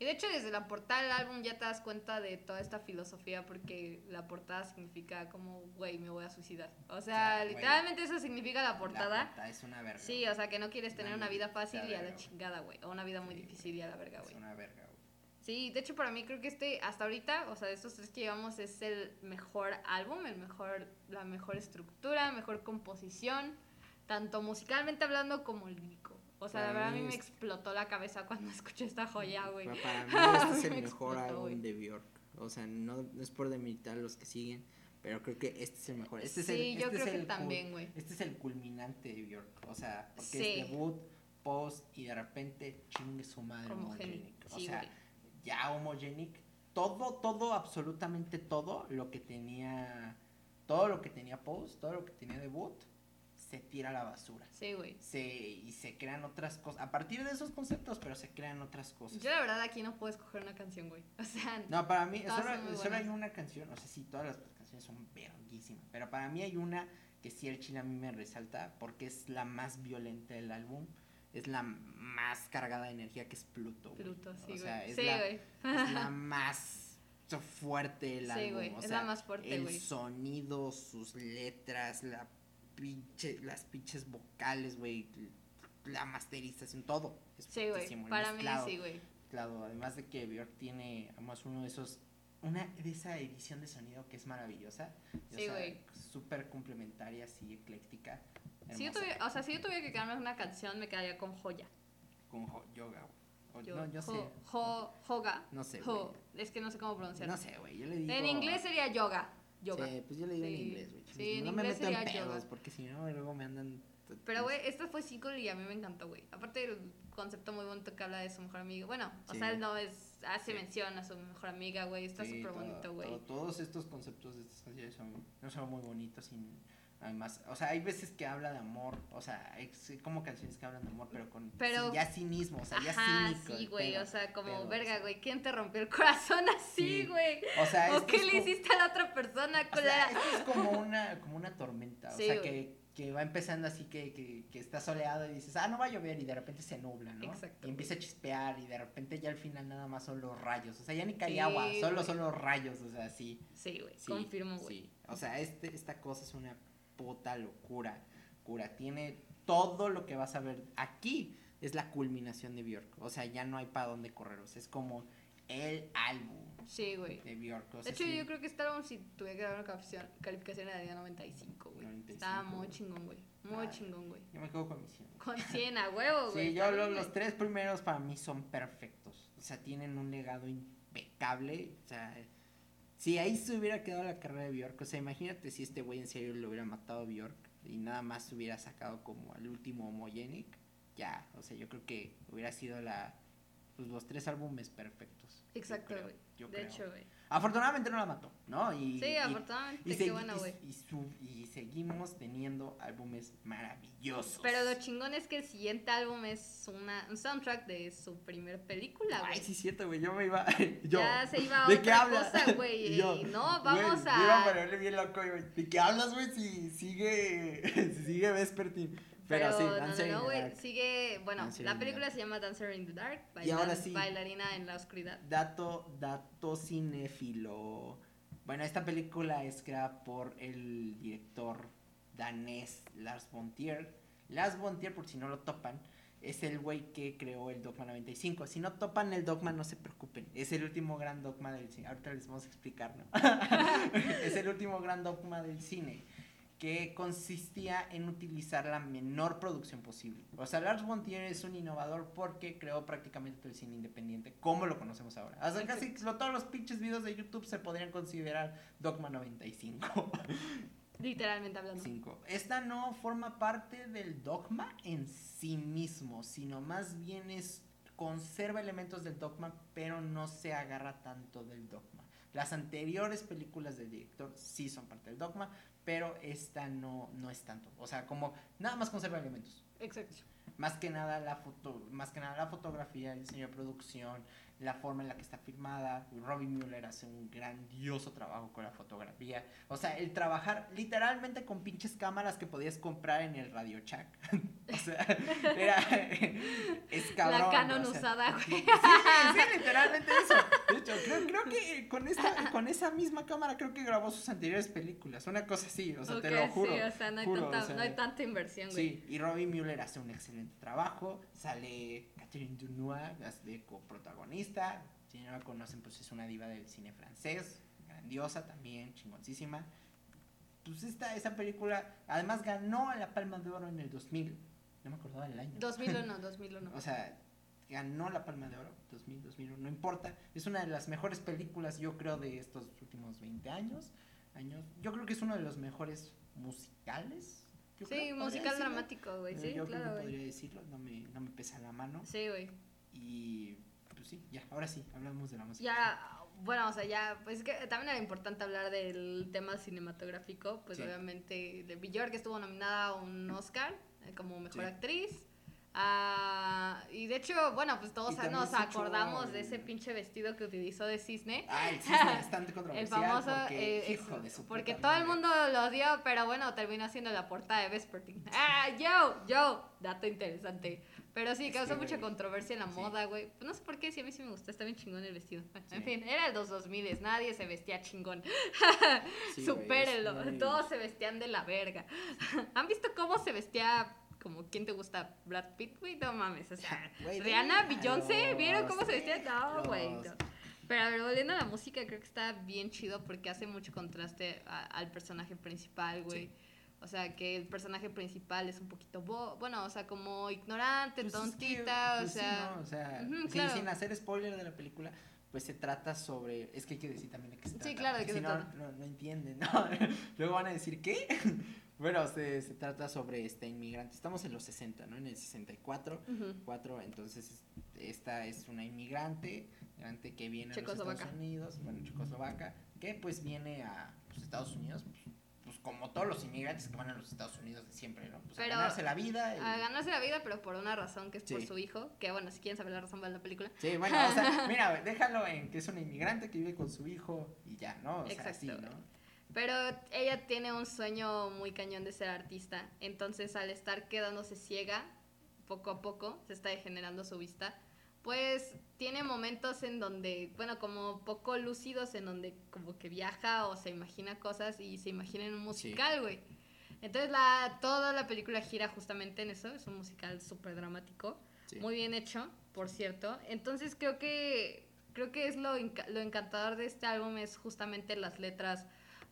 Y de hecho, desde la portada del álbum ya te das cuenta de toda esta filosofía, porque la portada significa como, güey, me voy a suicidar. O sea, literalmente eso significa la portada. La portada es una verga. Sí, o sea, que no quieres tener Una una vida fácil y a la chingada, güey. O una vida muy Sí, difícil y a la verga, Es güey. una verga, güey. Sí, de hecho para mí creo que este, hasta ahorita, o sea, de estos tres que llevamos, es el mejor álbum, el mejor, la mejor estructura, mejor composición, tanto musicalmente hablando como. O sea, la verdad a mí me es- explotó la cabeza cuando escuché esta joya, güey. Para mí este es el Me mejor explotó, álbum de Björk. O sea, no, no es por demeritar a los que siguen, pero creo que este es el mejor. Este es el, Sí, yo este es creo que el cul- también, güey. Este es el culminante de Björk. O sea, porque Sí. es debut, post y de repente chingue su madre Homogenic. O sí, sea, ya Homogenic, todo, todo, absolutamente todo lo que tenía, todo lo que tenía post, todo lo que tenía debut, se tira a la basura. Sí, güey. Se, y se crean otras cosas. A partir de esos conceptos, pero se crean otras cosas. Yo la verdad aquí no puedo escoger una canción, güey. O sea, No, para mí, solo, solo hay una canción, o sea, sí, todas las canciones son verguísimas, pero para mí hay una que sí el chile a mí me resalta porque es la más violenta del álbum, es la más cargada de energía que es Pluto. güey. Pluto, sí, O sea, güey. es Sí, la- güey. Es la más fuerte del Sí, álbum. güey, o es sea, la más fuerte, El güey. sonido, sus letras, la pinche, las pinches vocales, güey, la masterización, todo. Es Sí, güey. Para mí sí, güey. Claro, además de que Björk tiene, además, uno de esos, una de esa edición de sonido que es maravillosa. Sí, güey. Súper complementaria, así, ecléctica. Si yo tuviera, o sea, si yo tuviera que quedarme una canción, me quedaría con Joya. Con jo- yoga, güey. O- Yo, no, yo sé. Joga. No sé, güey. Es que no sé cómo pronunciarlo. No sé, güey, yo le digo... En inglés sería yoga. Yoga. Sí, pues yo le digo en inglés, güey. Sí, en no me inglés meto en sería pedos, yoga. porque si no, luego me andan... Pero, güey, esta fue single y a mí me encantó, güey. Aparte del concepto muy bonito que habla de su mejor amiga. Bueno, o Sí. sea, él no es. Hace Sí. mención a su mejor amiga, güey. Está Sí, súper todo- bonito, güey. todo- todos estos conceptos de estas canciones son, no son muy bonitos y además, o sea, hay veces que habla de amor, o sea, es como canciones que hablan de amor, pero con Pero- sí, ya cinismo, o sea, ya Ajá, cínico. sí, güey. O sea, como, pedo, verga, güey. ¿Quién te rompió el corazón así, Sí. güey? O sea, ¿O qué le como- hiciste a la otra persona, o sea, esto es como una, como una tormenta, o sea, que, que va empezando así que, que, que está soleado y dices, ah, no va a llover y de repente se nubla, ¿no? Exacto, Y empieza a chispear y de repente ya al final nada más son los rayos, o sea, ya ni cae Sí, agua, solo son los rayos, o sea, sí. Sí, güey. Confirmo, güey. sí. O sea, este, esta cosa es una puta locura. Cura. Tiene todo lo que vas a ver aquí. Es la culminación de Bjork. O sea, ya no hay para dónde correr. O sea, es como el álbum Sí, güey. de Bjork. O De hecho, sí. yo creo que este álbum, si tuviera que dar una calificación, calificación, le daría 95, güey. 95, Estaba muy chingón, güey. Muy Ah. chingón, güey. Yo me quedo con mi cien. Con 100 a huevo, güey. Sí, yo los güey. tres primeros para mí son perfectos. O sea, tienen un legado impecable. O sea, si ahí se hubiera quedado la carrera de Bjork, o sea, imagínate si este güey en serio lo hubiera matado a Bjork y nada más se hubiera sacado como al último Homogenic, ya, o sea, yo creo que hubiera sido la pues los tres álbumes perfectos. Exacto, güey. De creo. hecho, güey. Afortunadamente no la mató, ¿no? Y, Sí, y- afortunadamente, y, qué y- güey. y seguimos teniendo álbumes maravillosos. Pero lo chingón es que el siguiente álbum es una, un soundtrack de su primer película, güey. Ay, sí, cierto, güey. Yo me iba. Yo, Ya se iba a ¿De otra qué cosa, güey, Y no, vamos a- Yo iba a ponerle bien loco, güey. ¿De qué hablas, güey? Si sigue. si sigue Vespertine. Pero, Pero, sí, Dancer no, in no, the güey, Dark. sigue, bueno, Dancer in la the película se llama Dancer in the Dark, Y ahora bailan- sí. bailarina en la oscuridad. Dato, dato cinéfilo. Bueno, esta película es creada por el director danés Lars von Trier. Lars von Trier, por si no lo topan, es el güey que creó el Dogma 95. Si no topan el Dogma, no se preocupen. Es el último gran dogma del cine. Ahorita les vamos a explicar, ¿no? es el último gran dogma del cine que consistía en utilizar la menor producción posible. O sea, Lars von Trier es un innovador porque creó prácticamente el cine independiente como lo conocemos ahora. O sea, casi todos los pinches videos de YouTube se podrían considerar Dogma 95. Literalmente hablando. Cinco. Esta no forma parte del dogma en sí mismo, sino más bien es conserva elementos del dogma, pero no se agarra tanto del dogma. Las anteriores películas del director sí son parte del dogma, pero esta no, no es tanto. O sea, como nada más conserva elementos. Exacto. Más que nada la foto, más que nada la fotografía, el diseño de producción, la forma en la que está filmada. Robin Mueller hace un grandioso trabajo con la fotografía. O sea, el trabajar literalmente con pinches cámaras que podías comprar en el Radio Shack. o sea, era es cabrón. la Canon o sea, usada, güey. Sí, sí, literalmente eso. Creo, creo que con esta, con esa misma cámara creo que grabó sus anteriores películas. Una cosa así, o sea, te lo juro. Sí, o sea, no hay, juro, tanta, o sea, no hay tanta inversión, güey. Sí, y Robin Mueller hace un excelente trabajo. Sale Catherine Deneuve de coprotagonista. Si no la conocen, pues es una diva del cine francés. Grandiosa también, chingoncísima. Pues esta, esa película, además ganó la Palma de Oro en el 2000. No me acordaba del año. 2001, 2001. O sea, ganó la Palma de Oro, 2000, 2001, no importa. Es una de las mejores películas, yo creo, de estos últimos 20 años. años. Yo creo que es uno de los mejores musicales. yo sí, creo, musical dramático, güey. Eh, Sí, yo creo que claro, podría decirlo, no me, no me pesa la mano. Sí, güey. Y pues sí, ya, ahora sí, hablamos de la música. Ya, bueno, o sea, ya, pues es que también era importante hablar del tema cinematográfico, pues Sí. obviamente de Björk que estuvo nominada a un Oscar eh, como mejor Sí. actriz. Ah, y de hecho, bueno, pues todos nos acordamos de el- ese pinche vestido que utilizó de cisne. Ah, el cisne bastante El controversial. famoso, porque, eh, hijo de su porque todo el mundo lo dio, pero bueno, terminó siendo la portada de Vespertine. Ah, yo, yo, dato interesante. Pero sí, causó mucha controversia en la sí. moda, güey. Pues no sé por qué, si a mí sí me gustó, está bien chingón el vestido. En fin, era el 2000, nadie se vestía chingón. Sí, Supérenlo, todos se vestían de la verga. ¿Han visto cómo se vestía como quién te gusta? Brad Pitt, güey, no mames, o sea, Güey, Rihanna, Beyoncé, ¿vieron cómo se vestían? No, güey. no. Pero a ver, volviendo a la música, creo que está bien chido porque hace mucho contraste a- al personaje principal, güey. Sí. O sea, que el personaje principal es un poquito, bo bueno, o sea, como ignorante, Pues es que, tontita, pues o sí, sea... ¿no? O sea, Ujú, sí, claro. sin hacer spoiler de la película, pues se trata sobre. Es que hay que decir también de qué se Sí, claro, de qué si se no, trata. No, no entienden, ¿no? Luego van a decir, ¿qué? Bueno, se, se trata sobre este inmigrante. Estamos en los 60, ¿no? En el 64. Ujú. Cuatro, entonces es- esta es una inmigrante, inmigrante que viene a los. Estados Unidos, bueno, checoslovaca, que pues viene a pues, Estados Unidos, pues, pues, como todos los inmigrantes que van a los Estados Unidos de siempre, ¿no? Pues Pero- a ganarse la vida. y- A ganarse la vida, pero por una razón que es por su hijo. Que bueno, si quieren saber la razón, vean la película. Sí, bueno, o sea, mira, déjalo en que es una inmigrante que vive con su hijo y ya, ¿no? O sea, Exacto. Pero ella tiene un sueño muy cañón de ser artista. Entonces, al estar quedándose ciega, poco a poco se está degenerando su vista. Pues tiene momentos en donde, bueno, como poco lúcidos, en donde como que viaja o se imagina cosas y se imagina en un musical, güey. Entonces, la, toda la película gira justamente en eso. Es un musical súper dramático. Sí. Muy bien hecho, por cierto. Entonces creo que creo que es lo, lo encantador de este álbum es justamente las letras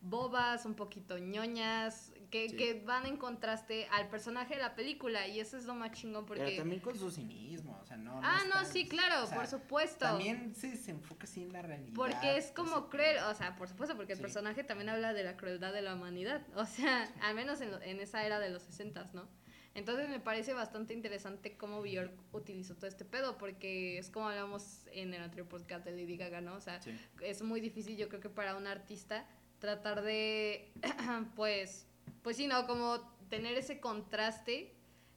bobas, un poquito ñoñas, que, Sí. que van en contraste al personaje de la película y eso es lo más chingón porque... Pero también con su cinismo, o sea, no. ah, no, sí, claro, o sea, por supuesto. También se, se enfoca así en la realidad. Porque es como cruel, o sea, por supuesto, porque el personaje también habla de la crueldad de la humanidad, o sea, al menos en, lo- en esa era de los 60, ¿no? Entonces me parece bastante interesante cómo Bjork utilizó todo este pedo, porque es como hablamos en el anterior podcast de Lady Gaga, ¿no? O sea, es muy difícil yo creo que para un artista tratar de, pues, pues sí, ¿no? Como tener ese contraste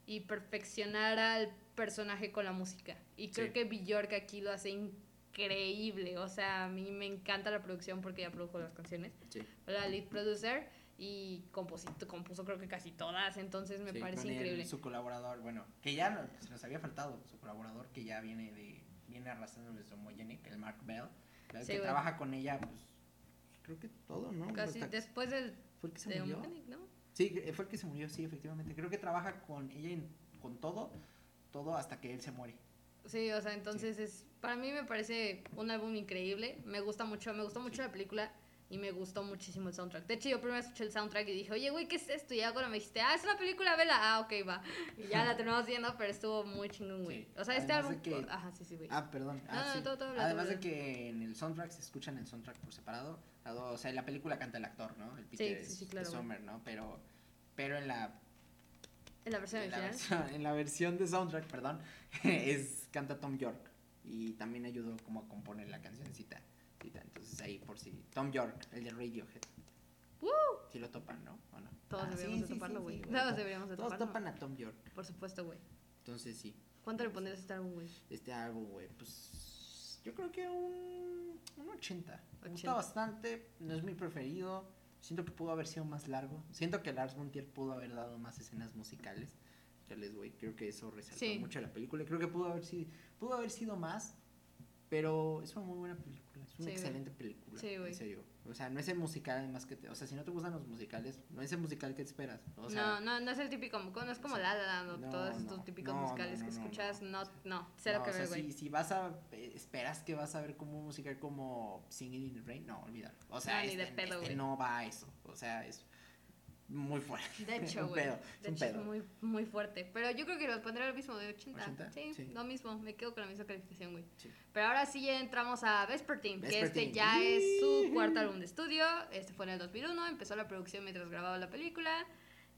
y perfeccionar al personaje con la música. Y creo Sí. que Bjork aquí lo hace increíble. O sea, a mí me encanta la producción porque ella produjo las canciones. Sí. La lead producer y composito, compuso creo que casi todas. Entonces me Sí, parece increíble. su colaborador, bueno, que ya no- se nos había faltado, su colaborador que ya viene de, viene arrastrando desde Homogenic, el Mark Bell, el Sí, que trabaja con ella, pues, creo que todo, ¿no? Casi Hasta- después del, ¿Fue el que se de murió? ¿no? Sí, que- fue el que se murió, sí, efectivamente. Creo que trabaja con ella en- con todo, todo hasta que él se muere. Sí, o sea, entonces es para mí me parece un álbum increíble. Me gusta mucho, me gustó mucho la película y me gustó muchísimo el soundtrack. De hecho, yo primero escuché el soundtrack y dije, oye, güey, ¿qué es esto? Y ahora me dijiste, ah, es una película, vela. Ah, ok, va. Y ya la terminamos viendo, pero estuvo muy chingón, güey. Sí. O sea, este álbum. de que- Ajá, sí, sí, güey. Ah, perdón. Ah, No, no, sí. todo, todo, Además todo, de que en el soundtrack se escuchan el soundtrack por separado. O sea, en la película canta el actor, ¿no? El Peter sí, es- claro, güey. Sommer, ¿no? Pero, pero en la en la versión en la, original. versión, en la versión de soundtrack, perdón, es canta Tom York y también ayudó como a componer la cancioncita. Entonces ahí por si Tom York, el de Radiohead. ¡Woo! Si lo topan, ¿no? ¿O no? Todos Ah, deberíamos sí, de sí, toparlo, sí, güey. sí, Todos To- deberíamos de Todos toparlo. topan a Tom York. Por supuesto, güey. Entonces sí, ¿Cuánto le pondrías a este álbum, güey? este álbum, güey, pues yo creo que un, un 80. Me 80. gusta bastante, no es mi preferido. Siento que pudo haber sido más largo. Siento que Lars von Trier pudo haber dado más escenas musicales. Chales, güey, creo que eso resaltó Sí. mucho la película. Creo que pudo haber sido, pudo haber sido más, pero es una muy buena película. Es una Sí, excelente película. Sí. En serio. O sea, no es el musical además que te, o sea, si no te gustan los musicales, no es el musical que te esperas. O sea, no, no, no es el típico, no es como sí. La o No, todos estos típicos no, musicales que escuchas. no. No, cero que o sea, ver, güey. si, si vas a eh, esperas que vas a ver como un musical como Singing in the Rain, no, olvídalo. O sea, No, ni de este, pedo, este no va a eso. O sea, es muy fuerte. De hecho, güey. es De un hecho, es pedo. muy, muy fuerte. Pero yo creo que lo pondré lo mismo de 80. 80, Sí, sí. lo mismo. Me quedo con la misma calificación, güey. Sí. Pero ahora sí ya entramos a Vespertine, que este ya es su cuarto álbum de estudio. Este fue en el 2001. Empezó la producción mientras grababa la película.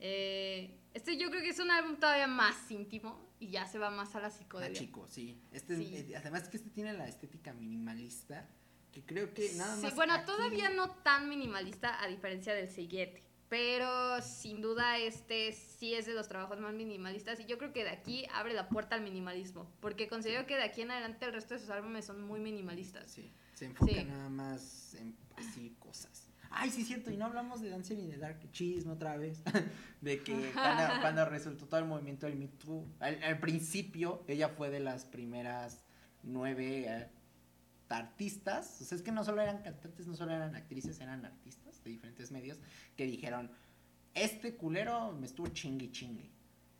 Eh, este yo creo que es un álbum todavía más íntimo y ya se va más a la Ah, psicodelia. chico, sí. Este, Sí. eh, además que este tiene la estética minimalista Que creo que nada Sí, más. bueno, aquí- todavía no tan minimalista a diferencia del siguiente. Pero sin duda este sí es de los trabajos más minimalistas y yo creo que de aquí abre la puerta al minimalismo. Porque considero que de aquí en adelante el resto de sus álbumes son muy minimalistas. Sí, se enfoca Sí. nada más en así cosas. Ay, sí, cierto, y no hablamos de Dancing in the Dark, chisme otra vez. de que cuando, cuando resultó todo el movimiento del Me Too, al, al principio ella fue de las primeras nueve eh, artistas. O sea, es que no solo eran cantantes, no solo eran actrices, eran artistas de diferentes medios que dijeron: Este culero me estuvo chingue chingue.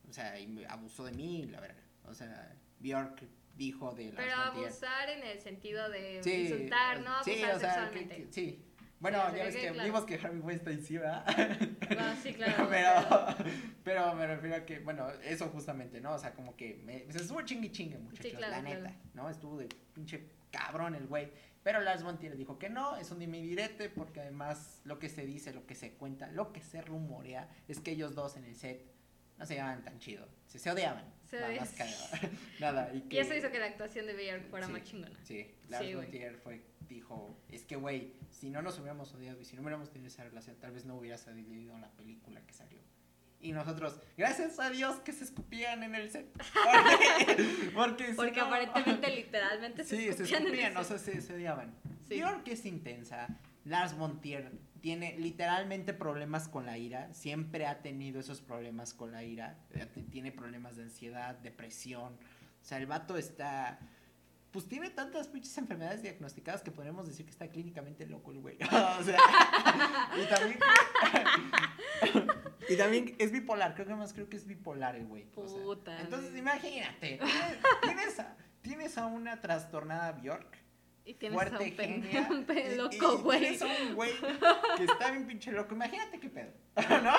O sea, y me abusó de mí, la verga. O sea, Bjork dijo de las Pero abusar en el sentido de Sí, insultar, no sí, abusar o sea, que- sexualmente. que- sí. Bueno, Sí, ya ves que claro. vimos que Harvey Weinstein sí, ¿verdad? Bueno, sí, claro. pero, pero me refiero a que, bueno, eso justamente, ¿no? O sea, como que me, se estuvo chingue chingue, muchachos, claro, la claro. neta, ¿no? Estuvo de pinche cabrón el güey. Pero Lars von Trier dijo que no, es un dime direte, porque además lo que se dice, lo que se cuenta, lo que se rumorea, es que ellos dos en el set no se llevaban tan chido. Se, se odiaban. Se nada más. Nada. Y, que, Y eso hizo que la actuación de Björk fuera Sí. más chingona. Sí, Lars Sí, von güey. Trier fue, dijo, es que güey, si no nos hubiéramos odiado y si no hubiéramos tenido esa relación, tal vez no hubiera salido la película que salió. Y nosotros, gracias a Dios que se escupían en el set. Porque, porque, si Porque no- aparentemente, literalmente, se Sí, se escupían en escupían, el o sea, se, se odiaban. Sí. Björk es intensa. Lars von Trier tiene literalmente problemas con la ira. Siempre ha tenido esos problemas con la ira. Eh, Tiene problemas de ansiedad, depresión. O sea, el vato está. Pues tiene tantas pinches enfermedades diagnosticadas que podríamos decir que está clínicamente loco el güey. o sea, y también. y también es bipolar. Creo que más creo que es bipolar el güey. o sea. Puta, entonces, güey. imagínate. Tienes, a, tienes a una trastornada Bjork Y tienes a un genia. un y- loco, y güey. Tienes a un güey que está bien pinche loco. Imagínate qué pedo. ¿No?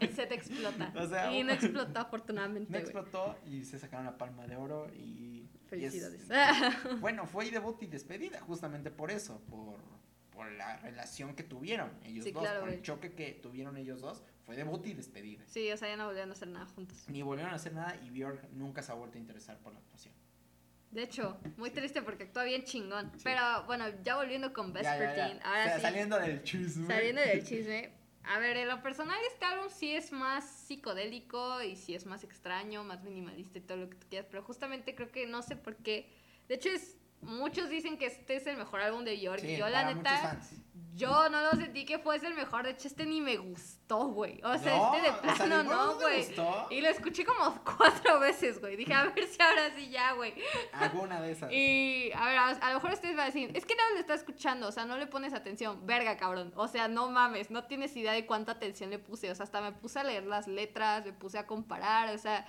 El set explota. O sea, y no explotó afortunadamente, No güey. explotó y se sacaron la palma de oro y. y es- Felicidades. bueno, fue debut y despedida justamente por eso, por, por la relación que tuvieron ellos Sí, dos, claro, por el choque que tuvieron ellos dos, fue debut y despedida. sí, o sea, ya no volvieron a hacer nada juntos. Ni volvieron a hacer nada y Björk nunca se ha vuelto a interesar por la actuación. De hecho, muy Sí. triste porque actúa bien chingón. Sí. Pero bueno, ya volviendo con. Vespertine, ahora O sea. Saliendo del chisme. Saliendo del chisme. A ver, en lo personal este álbum sí es más psicodélico y sí es más extraño, más minimalista y todo lo que tú quieras, pero justamente creo que no sé por qué. De hecho, es muchos dicen que este es el mejor álbum de Björk. Sí, yo la neta, fans. Yo no lo sentí que fuese el mejor. De hecho, este ni me gustó, güey. O sea, No, este de o sea, plano ¿de no, güey. Y lo escuché como cuatro veces, güey. Dije, a ver si ahora sí ya, güey. Alguna de esas. Y a ver, a, a lo mejor ustedes van a decir, es que no le está escuchando, o sea, no le pones atención. Verga, cabrón. O sea, no mames, no tienes idea de cuánta atención le puse. O sea, hasta me puse a leer las letras, me puse a comparar, o sea,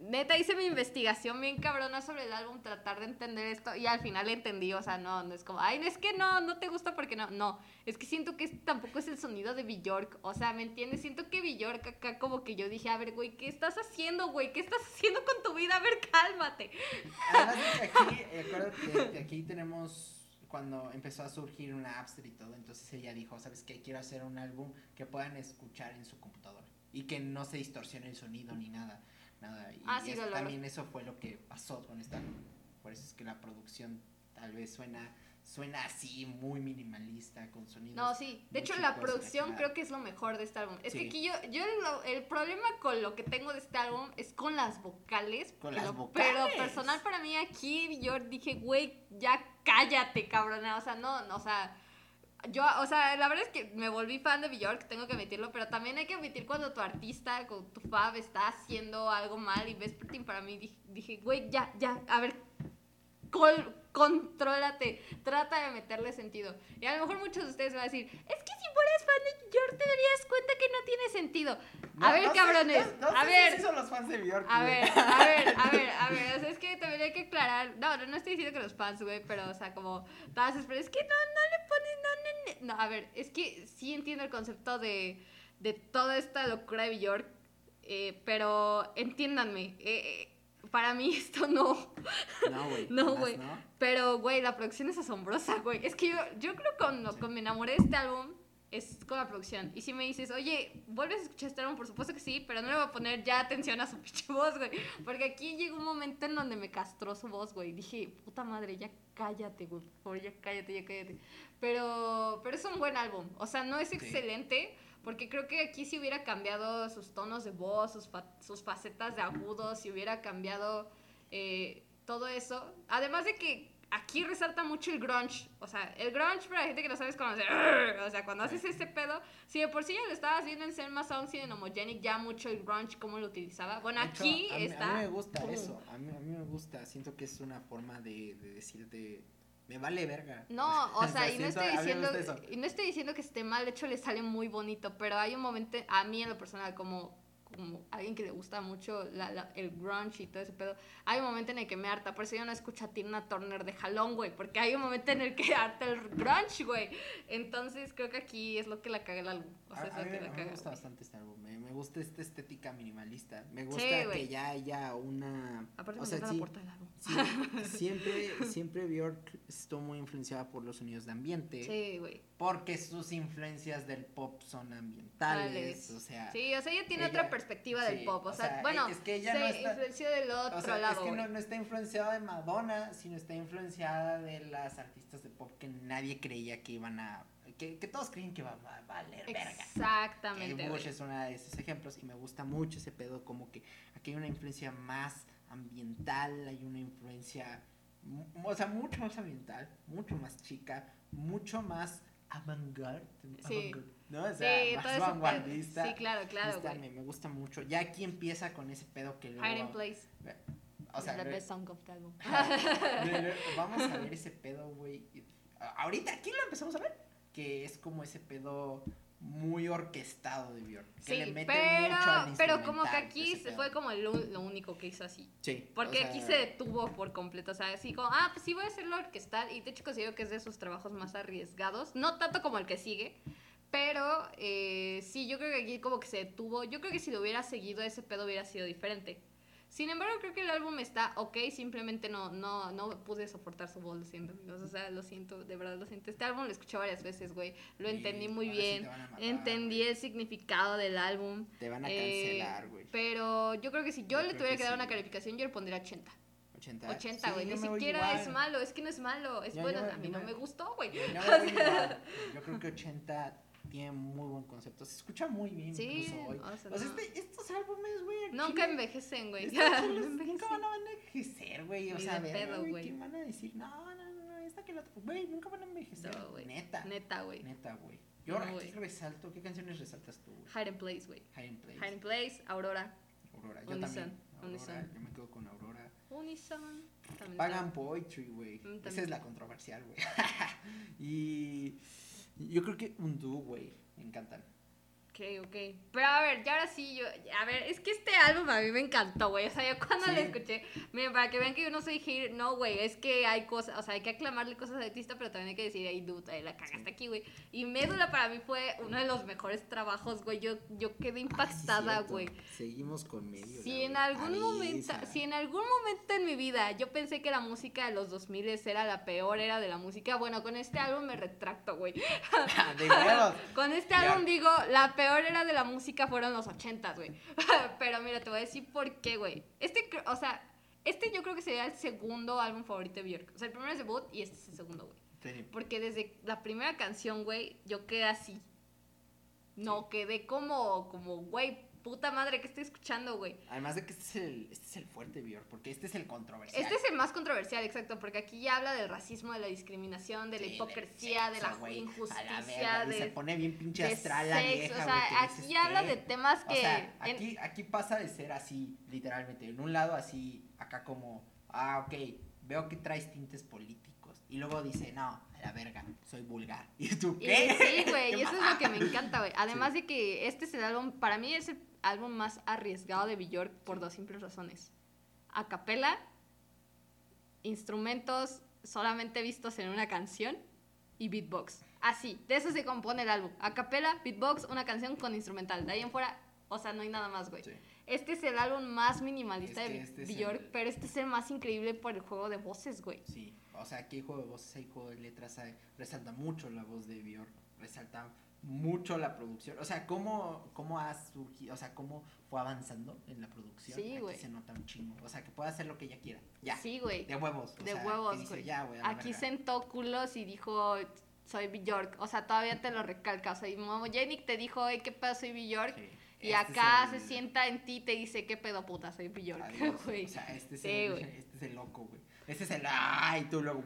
neta hice mi investigación bien cabrona sobre el álbum, tratar de entender esto y al final entendí, o sea, no, no es como, ay, es que no, no te gusta porque no, no, es que siento que tampoco es el sonido de Bjork, o sea, ¿me entiendes? Siento que Bjork acá como que yo dije, a ver, güey, ¿qué estás haciendo, güey? ¿Qué estás haciendo con tu vida? A ver, cálmate. Además aquí, acuérdate que aquí tenemos cuando empezó a surgir una Napster y todo, entonces ella dijo, ¿sabes qué? Quiero hacer un álbum que puedan escuchar en su computadora y que no se distorsione el sonido ni nada, nada. Y Ah, sí, es- lo logró. también eso fue lo que pasó con esta. Por eso es que la producción tal vez suena suena así muy minimalista con sonidos. No, sí. De hecho, la producción creo que es lo mejor de este álbum. Es Sí. que aquí yo, yo lo- el problema con lo que tengo de este álbum es con las vocales. Con pero, las vocales. Pero personal para mí aquí yo dije, güey, ya cállate, cabrona. O sea, no, no, o sea... Yo, o sea, la verdad es que me volví fan de Bjork, tengo que admitirlo, pero también hay que admitir cuando tu artista, tu fab está haciendo algo mal y Vespertine para mí dije, güey, ya, ya, a ver, col- contrólate, trata de meterle sentido. Y a lo mejor muchos de ustedes van a decir, es que si fueras fan de Bjork te darías cuenta que no tiene sentido. No, a ver, no cabrones, no a sé ver. si son los fans de Bjork. A ver, a ver, a ver, a ver, o sea, es que también hay que aclarar, no, no, no estoy diciendo que los fans, güey, pero, o sea, como, todas pero es que no, no le pones, no, no, no, a ver, es que sí entiendo el concepto de, de toda esta locura de Bjork, eh, pero entiéndanme, eh, eh, para mí esto no, No, güey. No, güey. ¿no? pero, güey, la producción es asombrosa, güey, es que yo, yo creo que cuando, cuando me enamoré de este álbum, es con la producción. Y si me dices, oye, ¿vuelves a escuchar este álbum? Por supuesto que sí, pero no le voy a poner ya atención a su pinche voz, güey. Porque aquí llegó un momento en donde me castró su voz, güey. Dije, puta madre, ya cállate, güey. Por favor, ya cállate, ya cállate. Pero, pero es un buen álbum. O sea, no es excelente. Porque creo que aquí si hubiera cambiado sus tonos de voz, sus, sus facetas de agudos, si hubiera cambiado eh, todo eso. Además de que aquí resalta mucho el grunge. O sea, el grunge para la gente que no sabes cómo hacer. O sea, cuando haces ese pedo, si de por sí ya lo estabas viendo en Selma Songs y en Homogenic, ya mucho el grunge, cómo lo utilizaba. Bueno, aquí está. A mí me gusta eso. A mí, a mí me gusta. Siento que es una forma de, de decirte. Me vale verga. No, o sea, y, no estoy diciendo, y no estoy diciendo que esté mal, de hecho le sale muy bonito, pero hay un momento, a mí en lo personal, como como alguien que le gusta mucho la, el grunge y todo ese pedo, hay un momento en el que me harta. Por eso yo no escucho a Tina Turner de jalón, güey. Porque hay un momento en el que harta el grunge, güey. Entonces creo que aquí es lo que la caga el álbum. O sea, a, es lo que me gusta bastante este álbum. Me, me, gusta esta estética minimalista. Me gusta que ya haya una. Aparte, o sea, sí, la del álbum. Sí, siempre, siempre Bjork estuvo muy influenciada por los sonidos de ambiente. Sí, güey. Porque sus influencias del pop son ambientales. O sea. Sí, o sea, ella tiene otra perspectiva del pop. O, sea, bueno, es que ella se no está, influenció del otro o sea, lado. Es que no, no, está influenciada de Madonna, sino está influenciada de las artistas de pop que nadie creía que iban a. Que, que todos creían que iba a valer verga. Exactamente. Bush es uno de esos ejemplos y me gusta mucho ese pedo, como que aquí hay una influencia más ambiental, hay una influencia. O sea, mucho más ambiental, mucho más chica, mucho más avant-garde. Sí. ¿No? O sea, sí, más vanguardista. Sí, claro, claro. Me, me, gusta mucho. Ya aquí empieza con ese pedo que luego. Hiding Place. O sea, the best song of the album. vamos a ver ese pedo, güey. Ahorita, aquí lo empezamos a ver. Que es como ese pedo muy orquestado de Björk. Que sí, le mete pero, mucho al pero como que aquí fue como lo, lo, único que hizo así. Sí. Porque o sea, aquí se detuvo por completo. O sea, así como, ah, pues sí voy a hacerlo orquestal. Y de hecho considero que es de sus trabajos más arriesgados. No tanto como el que sigue. Pero eh, sí, yo creo que aquí como que se detuvo. Yo creo que si lo hubiera seguido ese pedo hubiera sido diferente. Sin embargo, creo que el álbum está ok, simplemente no, no, no pude soportar su voz, lo siento, amigos. O sea, lo siento, de verdad lo siento. Este álbum lo escuché varias veces, güey. Lo Sí, entendí muy sí bien. matar, entendí güey. el significado del álbum. Te van a Eh, cancelar, güey. pero yo creo que si yo, Yo le tuviera que que, dar sí, una calificación, yo le pondría 80. 80. 80, güey. Ni siquiera igual. es malo, es que no es malo. Es Yo- bueno, yo- a mí no me- me gustó, güey. Yo me voy igual. Yo creo que 80 tiene muy buen concepto. Se escucha muy bien Sí, incluso hoy. o sea, O sea, no. este- estos álbumes, güey. Nunca envejecen, güey. No nunca van a envejecer, güey. O Ni sea, de verga, pedo, güey. ¿Qué van a decir? No, no, no, no. Esta que la otra. Güey, nunca van a envejecer. No, güey. Neta. Neta, güey. Neta, güey. Yo No, aquí güey. resalto. ¿Qué canciones resaltas tú, güey? Hide and Place, güey. Hide and Place. Hide and Place, Aurora. Aurora. Yo Unison, también. Aurora. Unison. Yo me quedo con Aurora. Unison. También Pagan Poetry, güey. Mm, Esa es la controversial, güey. y yo creo que un dúo, güey. Me encantan. Ok, ok. Pero a ver, ya ahora sí, yo. A ver, es que este álbum a mí me encantó, güey. O sea, yo cuando Sí. lo escuché. Miren, para que vean que yo no soy hater. No, güey. Es que hay cosas. O sea, hay que aclamarle cosas al artista, pero también hay que decir, ay, dude, ahí la cagaste aquí, güey. Y Médula para mí fue uno de los mejores trabajos, güey. Yo, yo quedé impactada, Ah, sí, güey. Seguimos con medio. Si en algún momento, si en algún momento en mi vida yo pensé que la música de los 2000 era la peor era de la música, bueno, con este álbum me retracto, güey. de huevos. Con este álbum digo, la peor era de la música fueron los 80, güey. Pero mira, te voy a decir por qué, güey. Este, o sea, este yo creo que sería el segundo álbum favorito de Björk. O sea, el primero es debut y este es el segundo, güey. Sí. Porque desde la primera canción, güey, yo quedé así. No, quedé como, como, güey, puta madre, que estoy escuchando, güey? Además de que este es el, este es el fuerte, Björk, porque este es el controversial. Este es el más controversial, exacto, porque aquí ya habla del racismo, de la discriminación, de la Sí, hipocresía, de la injusticia, y de, se pone bien pinche astral la vieja, o sea, aquí dices, habla ¿qué? de temas que... O sea, en- aquí, aquí pasa de ser así, literalmente. En un lado así, acá como, ah, ok, veo que traes tintes políticos. Y luego dice, no, la verga, soy vulgar. ¿Y tú Y qué? sí, güey, ¿Qué y eso es lo que me encanta, güey. Además Sí. de que este es el álbum, para mí es el álbum más arriesgado de Björk por dos simples razones. A capela, instrumentos solamente vistos en una canción y beatbox. Así, de eso se compone el álbum. A capela, beatbox, una canción con instrumental. De ahí en fuera, o sea, no hay nada más, güey. Sí. Este es el álbum más minimalista Es que de este el- pero este es el más increíble por el juego de voces, güey. Sí, o sea, aquí hay juego de voces, hay juego de letras, hay- resalta mucho la voz de Björk, resalta mucho la producción. O sea, cómo, cómo ha surgido, o sea, cómo fue avanzando en la producción. Sí, güey. se nota un chingo. O sea, que puede hacer lo que ella quiera. Ya. Sí, güey. De huevos. o De sea, huevos, güey. "Ya, güey, a la Aquí verga". sentó culos y dijo, soy Bjork. O sea, todavía te lo recalca. O sea, y Momo Yannick te dijo, hey, ¿qué pedo? Soy Bjork. Sí. Y Este es acá el- se sienta en ti y te dice, ¿qué pedo puta? Soy Bjork, güey. O sea, este es, Sí, el, este es el loco, güey. Este es el ay, tú luego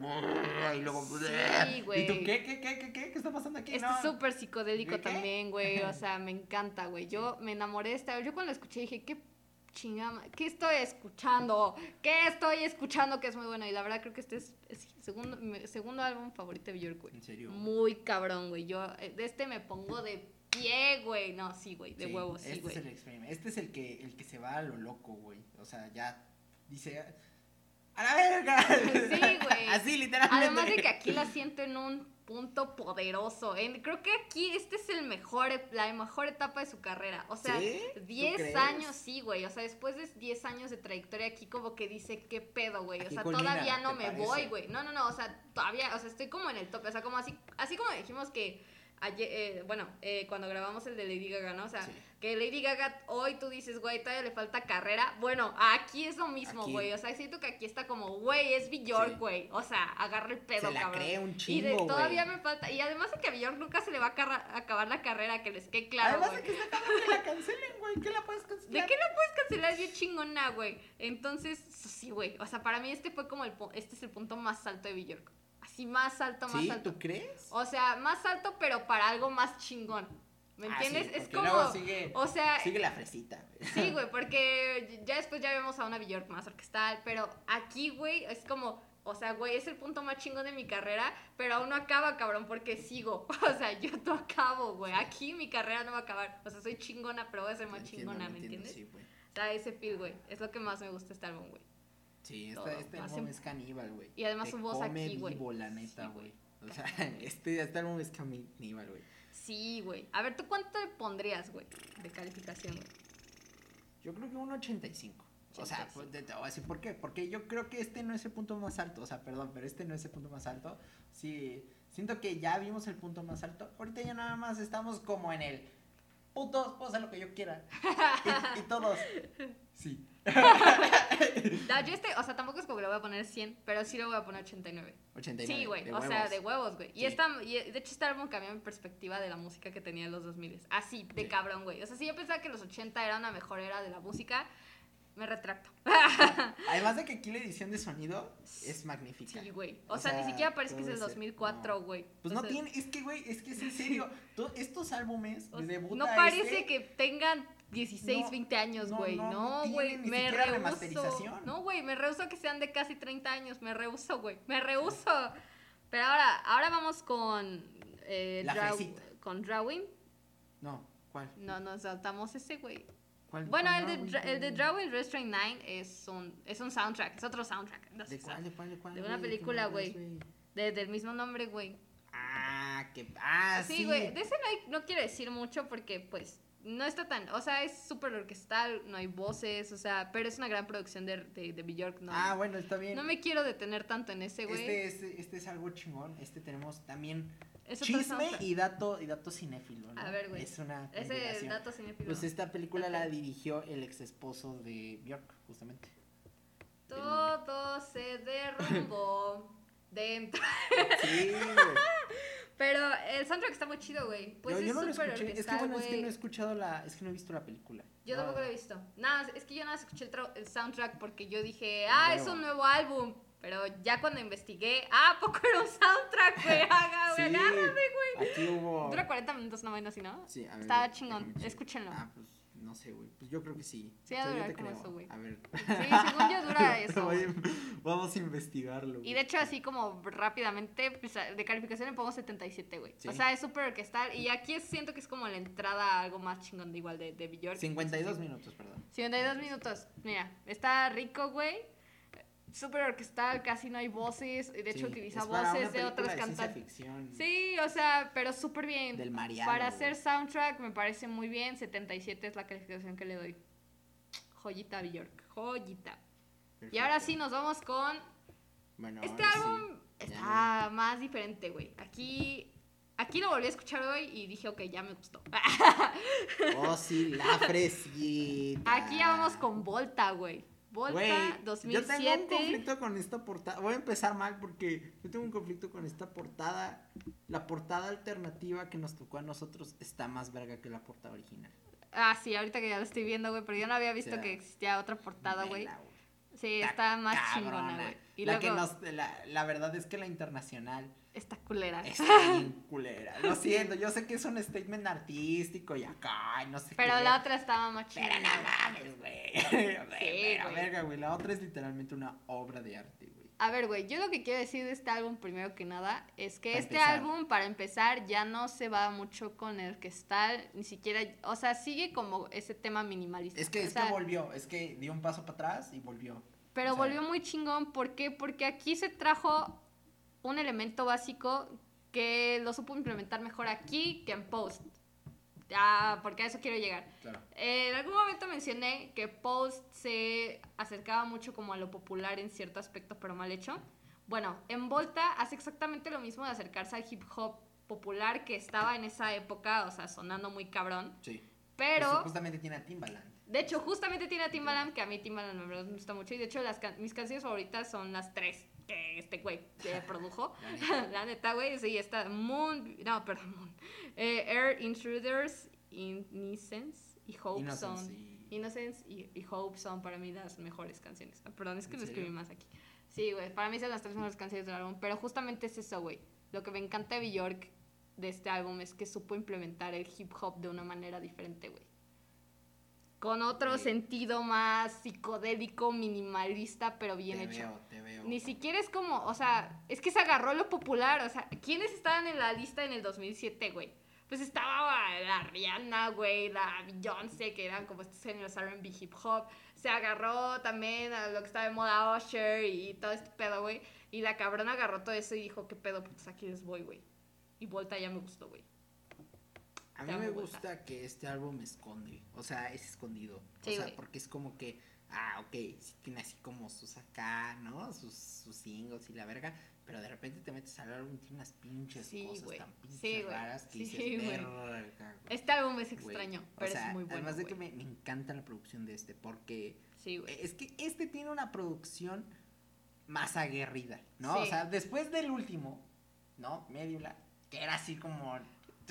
y luego Sí, güey. ¿Y tú qué qué qué qué qué qué está pasando aquí? Este No. es súper psicodélico también, güey. O sea, me encanta, güey. Yo me enamoré de esta. Yo cuando lo escuché dije, qué chingada. ¿Qué estoy escuchando? ¿Qué estoy escuchando? Que es muy bueno. Y la verdad creo que este es, es segundo, mi segundo álbum favorito de Björk, güey. En serio. Muy cabrón, güey. Yo eh, de este me pongo de pie, güey. No, sí, güey. De Sí, huevos, sí, Este es el experimento. Este es el que el que se va a lo loco, güey. O sea, ya dice a la verga. Sí, güey. Así literalmente. Además de que aquí la siento en un punto poderoso. Creo que aquí este es el mejor, la mejor etapa de su carrera. O sea, ¿Sí? ¿Tú 10 crees? años, sí, güey. O sea, después de 10 años de trayectoria aquí como que dice, ¿qué pedo, güey? O sea, culmina, todavía no ¿te me parece? voy, güey. No, no, no. O sea, todavía, o sea, estoy como en el tope. O sea, como así, así como dijimos que ayer, eh, bueno, eh, cuando grabamos el de Lady Gaga, ¿no? O sea, Sí. que Lady Gaga hoy tú dices, güey, todavía le falta carrera. Bueno, aquí es lo mismo, Aquí. güey. O sea, siento que aquí está como, güey, es Bjork, Sí. güey. O sea, agarra el pedo, se la cabrón. cree un y de, chingo, güey. todavía me falta. Y además de que a Bjork nunca se le va a acabar la carrera, que les quede claro, Además güey. de que está cabrón que la cancelen, güey. ¿Qué la puedes ¿De cancelar? qué la puedes cancelar? Es bien chingona, güey. Entonces, sí, güey. O sea, para mí este fue como el... Este es el punto más alto de Bjork. Así, más alto, más ¿Sí? alto. ¿Tú crees? O sea, más alto, pero para algo más chingón. ¿Me Ah, entiendes? sí, es como... luego sigue, O sea, sigue la fresita. Sí, güey, porque ya después ya vemos a una Bjork más orquestal, pero aquí, güey, es como, o sea, güey, es el punto más chingón de mi carrera, pero aún no acaba, cabrón, porque sigo. O sea, yo no acabo, güey. Aquí mi carrera no va a acabar. O sea, soy chingona, pero voy a ser más Entiendo, chingona, ¿me entiendo, entiendes? Sí, güey. O sea, ese feel, güey, es lo que más me gusta este álbum, güey. Sí, Todo, este, este álbum es caníbal, güey. Y además Te su voz come aquí, güey. vivo, la neta, Sí, güey. O sea, este, este álbum es caníbal, güey. Sí, güey. A ver, ¿tú cuánto le pondrías, güey, de calificación, güey? Yo creo que un 85. O sea, 85. pues, te, te voy a decir por qué. Porque yo creo que este no es el punto más alto. O sea, perdón, pero este no es el punto más alto. Sí, siento que ya vimos el punto más alto. Ahorita ya nada más estamos como en el. Putos, puedo hacer lo que yo quiera. y, y todos. Sí. No, yo este, o sea, tampoco es como que le voy a poner 100, pero sí le voy a poner 89. 89. Sí, güey, de o sea, de huevos, güey. Y, esta, y de hecho este álbum cambió mi perspectiva de la música que tenía en los 2000. Así, de Sí. cabrón, güey. O sea, si yo pensaba que los 80 era una mejor era de la música, me retracto. Además de que aquí la edición de sonido es magnífica. Sí, güey. O, O sea, ni siquiera parece que es del ese- 2004, no. güey. Pues O no sea, tiene, es que, güey, es que es en serio. to- estos álbumes o de sea, debuta no parece este, que tengan 16, No, 20 años, no, güey. no, No, no güey. ni me rehuso. No, güey, me rehuso que sean de casi 30 años. Me rehuso, güey. Me rehuso. Pero ahora, ahora vamos con. Eh, La Draw- fresita. con Drawing. No, ¿cuál? No, nos saltamos ese, güey. ¿Cuál- Bueno, cuál el de, no, Dra- güey? el de Drawing Restraint 9 es un, es un soundtrack, es otro soundtrack. no ¿De cuál, de cuál, de cuál? De una? ¿De qué película, güey. De- del mismo nombre, güey. Ah, que. Ah, sí. Sí, güey. De ese no, hay- no quiero decir mucho porque, pues, no está tan. O sea, es súper orquestal, no hay voces, o sea, pero es una gran producción de, de, de Bjork, ¿no? Ah, bueno, está bien. no me quiero detener tanto en ese, güey. este, este, este es algo chingón. Este tenemos también es chisme y dato, y dato cinéfilo, ¿no? A ver, güey. Es una Ese dato cinéfilo. Pues esta película la dirigió el ex esposo de Bjork, justamente. Todo se derrumbó dentro. Sí, güey. Pero el soundtrack está muy chido, güey. Pues yo, es yo no súper. Es que bueno, es que no he escuchado la. Es que no he visto la película. Yo tampoco lo he visto. Nada, es que yo nada más escuché el, el soundtrack porque yo dije, Ah, es un nuevo álbum. Pero ya cuando investigué, ah, ¿a poco era un soundtrack, güey. Haga, güey, Sí, agárrame, güey. Aquí hubo. Dura 40 minutos, no menos, ¿sí, no? Sí, a ver, Está chingón, escúchenlo. Ah, pues no sé, güey. Pues yo creo que sí. Sí, va a yo durar te como creo. eso, güey. A ver. Sí, según yo dura eso. Vamos a investigarlo. Y de hecho, así como rápidamente, pues, de calificación le pongo 77, güey. Sí. O sea, es súper orquestal. Y aquí siento que es como la entrada a algo más chingón de igual de, de Bjork. 52 Sí. minutos, perdón. 52 minutos. Mira, está rico, güey. Súper orquestal, casi no hay voces. De hecho, Sí, utiliza voces de ciencia cantantes. Sí, o sea, pero súper bien. Del Mariano. Para hacer soundtrack me parece muy bien. 77 es la calificación que le doy. Joyita Bjork, joyita. Y ahora sí nos vamos con Bueno, este sí. álbum Ya está más diferente, güey. Aquí Aquí lo volví a escuchar hoy y dije, ok, ya me gustó. Oh, sí, la fresita. Aquí ya vamos con Volta, güey. Volta Güey, 2007. Yo tengo un conflicto con esta portada. Voy a empezar mal porque yo tengo un conflicto con esta portada. La portada alternativa que nos tocó a nosotros está más verga que la portada original. Ah, sí, ahorita que ya lo estoy viendo, güey, pero yo no había visto O sea, que existía otra portada, güey. Sí, Está más cabrona. chingona, güey. Y la, luego que nos, la, la verdad es que la internacional está culera. está bien culera. Lo siento, yo sé que es un statement artístico y acá, y no sé Pero qué. la otra estaba más Pero chingona. no mames, güey. Pero, güey. verga, güey. La otra es literalmente una obra de arte, güey. A ver, güey, yo lo que quiero decir de este álbum, primero que nada, es que Para este empezar. álbum, para empezar, ya no se va mucho con el orquestal, ni siquiera, o sea, sigue como ese tema minimalista. Es que, es sea, que volvió, es que dio un paso para atrás y volvió. Pero o sea- volvió muy chingón, ¿por qué? Porque aquí se trajo un elemento básico que lo supo implementar mejor aquí que en Post. Ah, porque a eso quiero llegar. Claro. Eh, en algún momento mencioné que Post se acercaba mucho como a lo popular en cierto aspecto, pero mal hecho. Bueno, en Volta hace exactamente lo mismo de acercarse al hip hop popular que estaba en esa época, o sea, sonando muy cabrón. Sí. Pero, Pues, justamente tiene a Timbaland. de hecho, justamente tiene a Timbaland, que a mí Timbaland me gusta mucho. Y de hecho, las can- mis canciones favoritas son las tres que este güey eh, produjo. La neta. Güey, sí, está Moon, no, perdón, Moon. Eh, Air Intruders, Innocence y Hope Innocence son. y- Innocence y, y Hope son para mí las mejores canciones. Ah, perdón, es que ¿En lo escribí más aquí. Sí, güey, para mí son las tres mejores canciones del álbum, pero justamente es eso, güey. Lo que me encanta de Bjork de este álbum es que supo implementar el hip hop de una manera diferente, güey. Con otro Sí. sentido más psicodélico, minimalista, pero bien te hecho. veo, te veo. Ni siquiera es como, o sea, es que se agarró lo popular, o sea, ¿quiénes estaban en la lista en el 2007, güey? Pues estaba la Rihanna, güey, la Beyoncé, que eran como estos géneros R&B hip hop. Se agarró también a lo que estaba de moda Usher y todo este pedo, güey. Y la cabrona agarró todo eso y dijo, ¿qué pedo? Pues aquí les voy, güey. Y Volta ya me gustó, güey. A mí me gusta que este álbum esconde. O sea, es escondido. Sí, o sea, güey. porque es como que, ah, ok, sí tiene así como sus acá, ¿no? Sus, sus singles y la verga. Pero de repente te metes al álbum y tiene unas pinches Sí, cosas güey. tan pinches Sí, raras que Sí, dices, verga, güey". Este álbum es Güey, extraño, o pero sea, es muy bueno, Además de que me, me encanta la producción de este, porque Sí, güey. es que este tiene una producción más aguerrida, ¿no? O sea, después del último, ¿no? Mediula, que era así como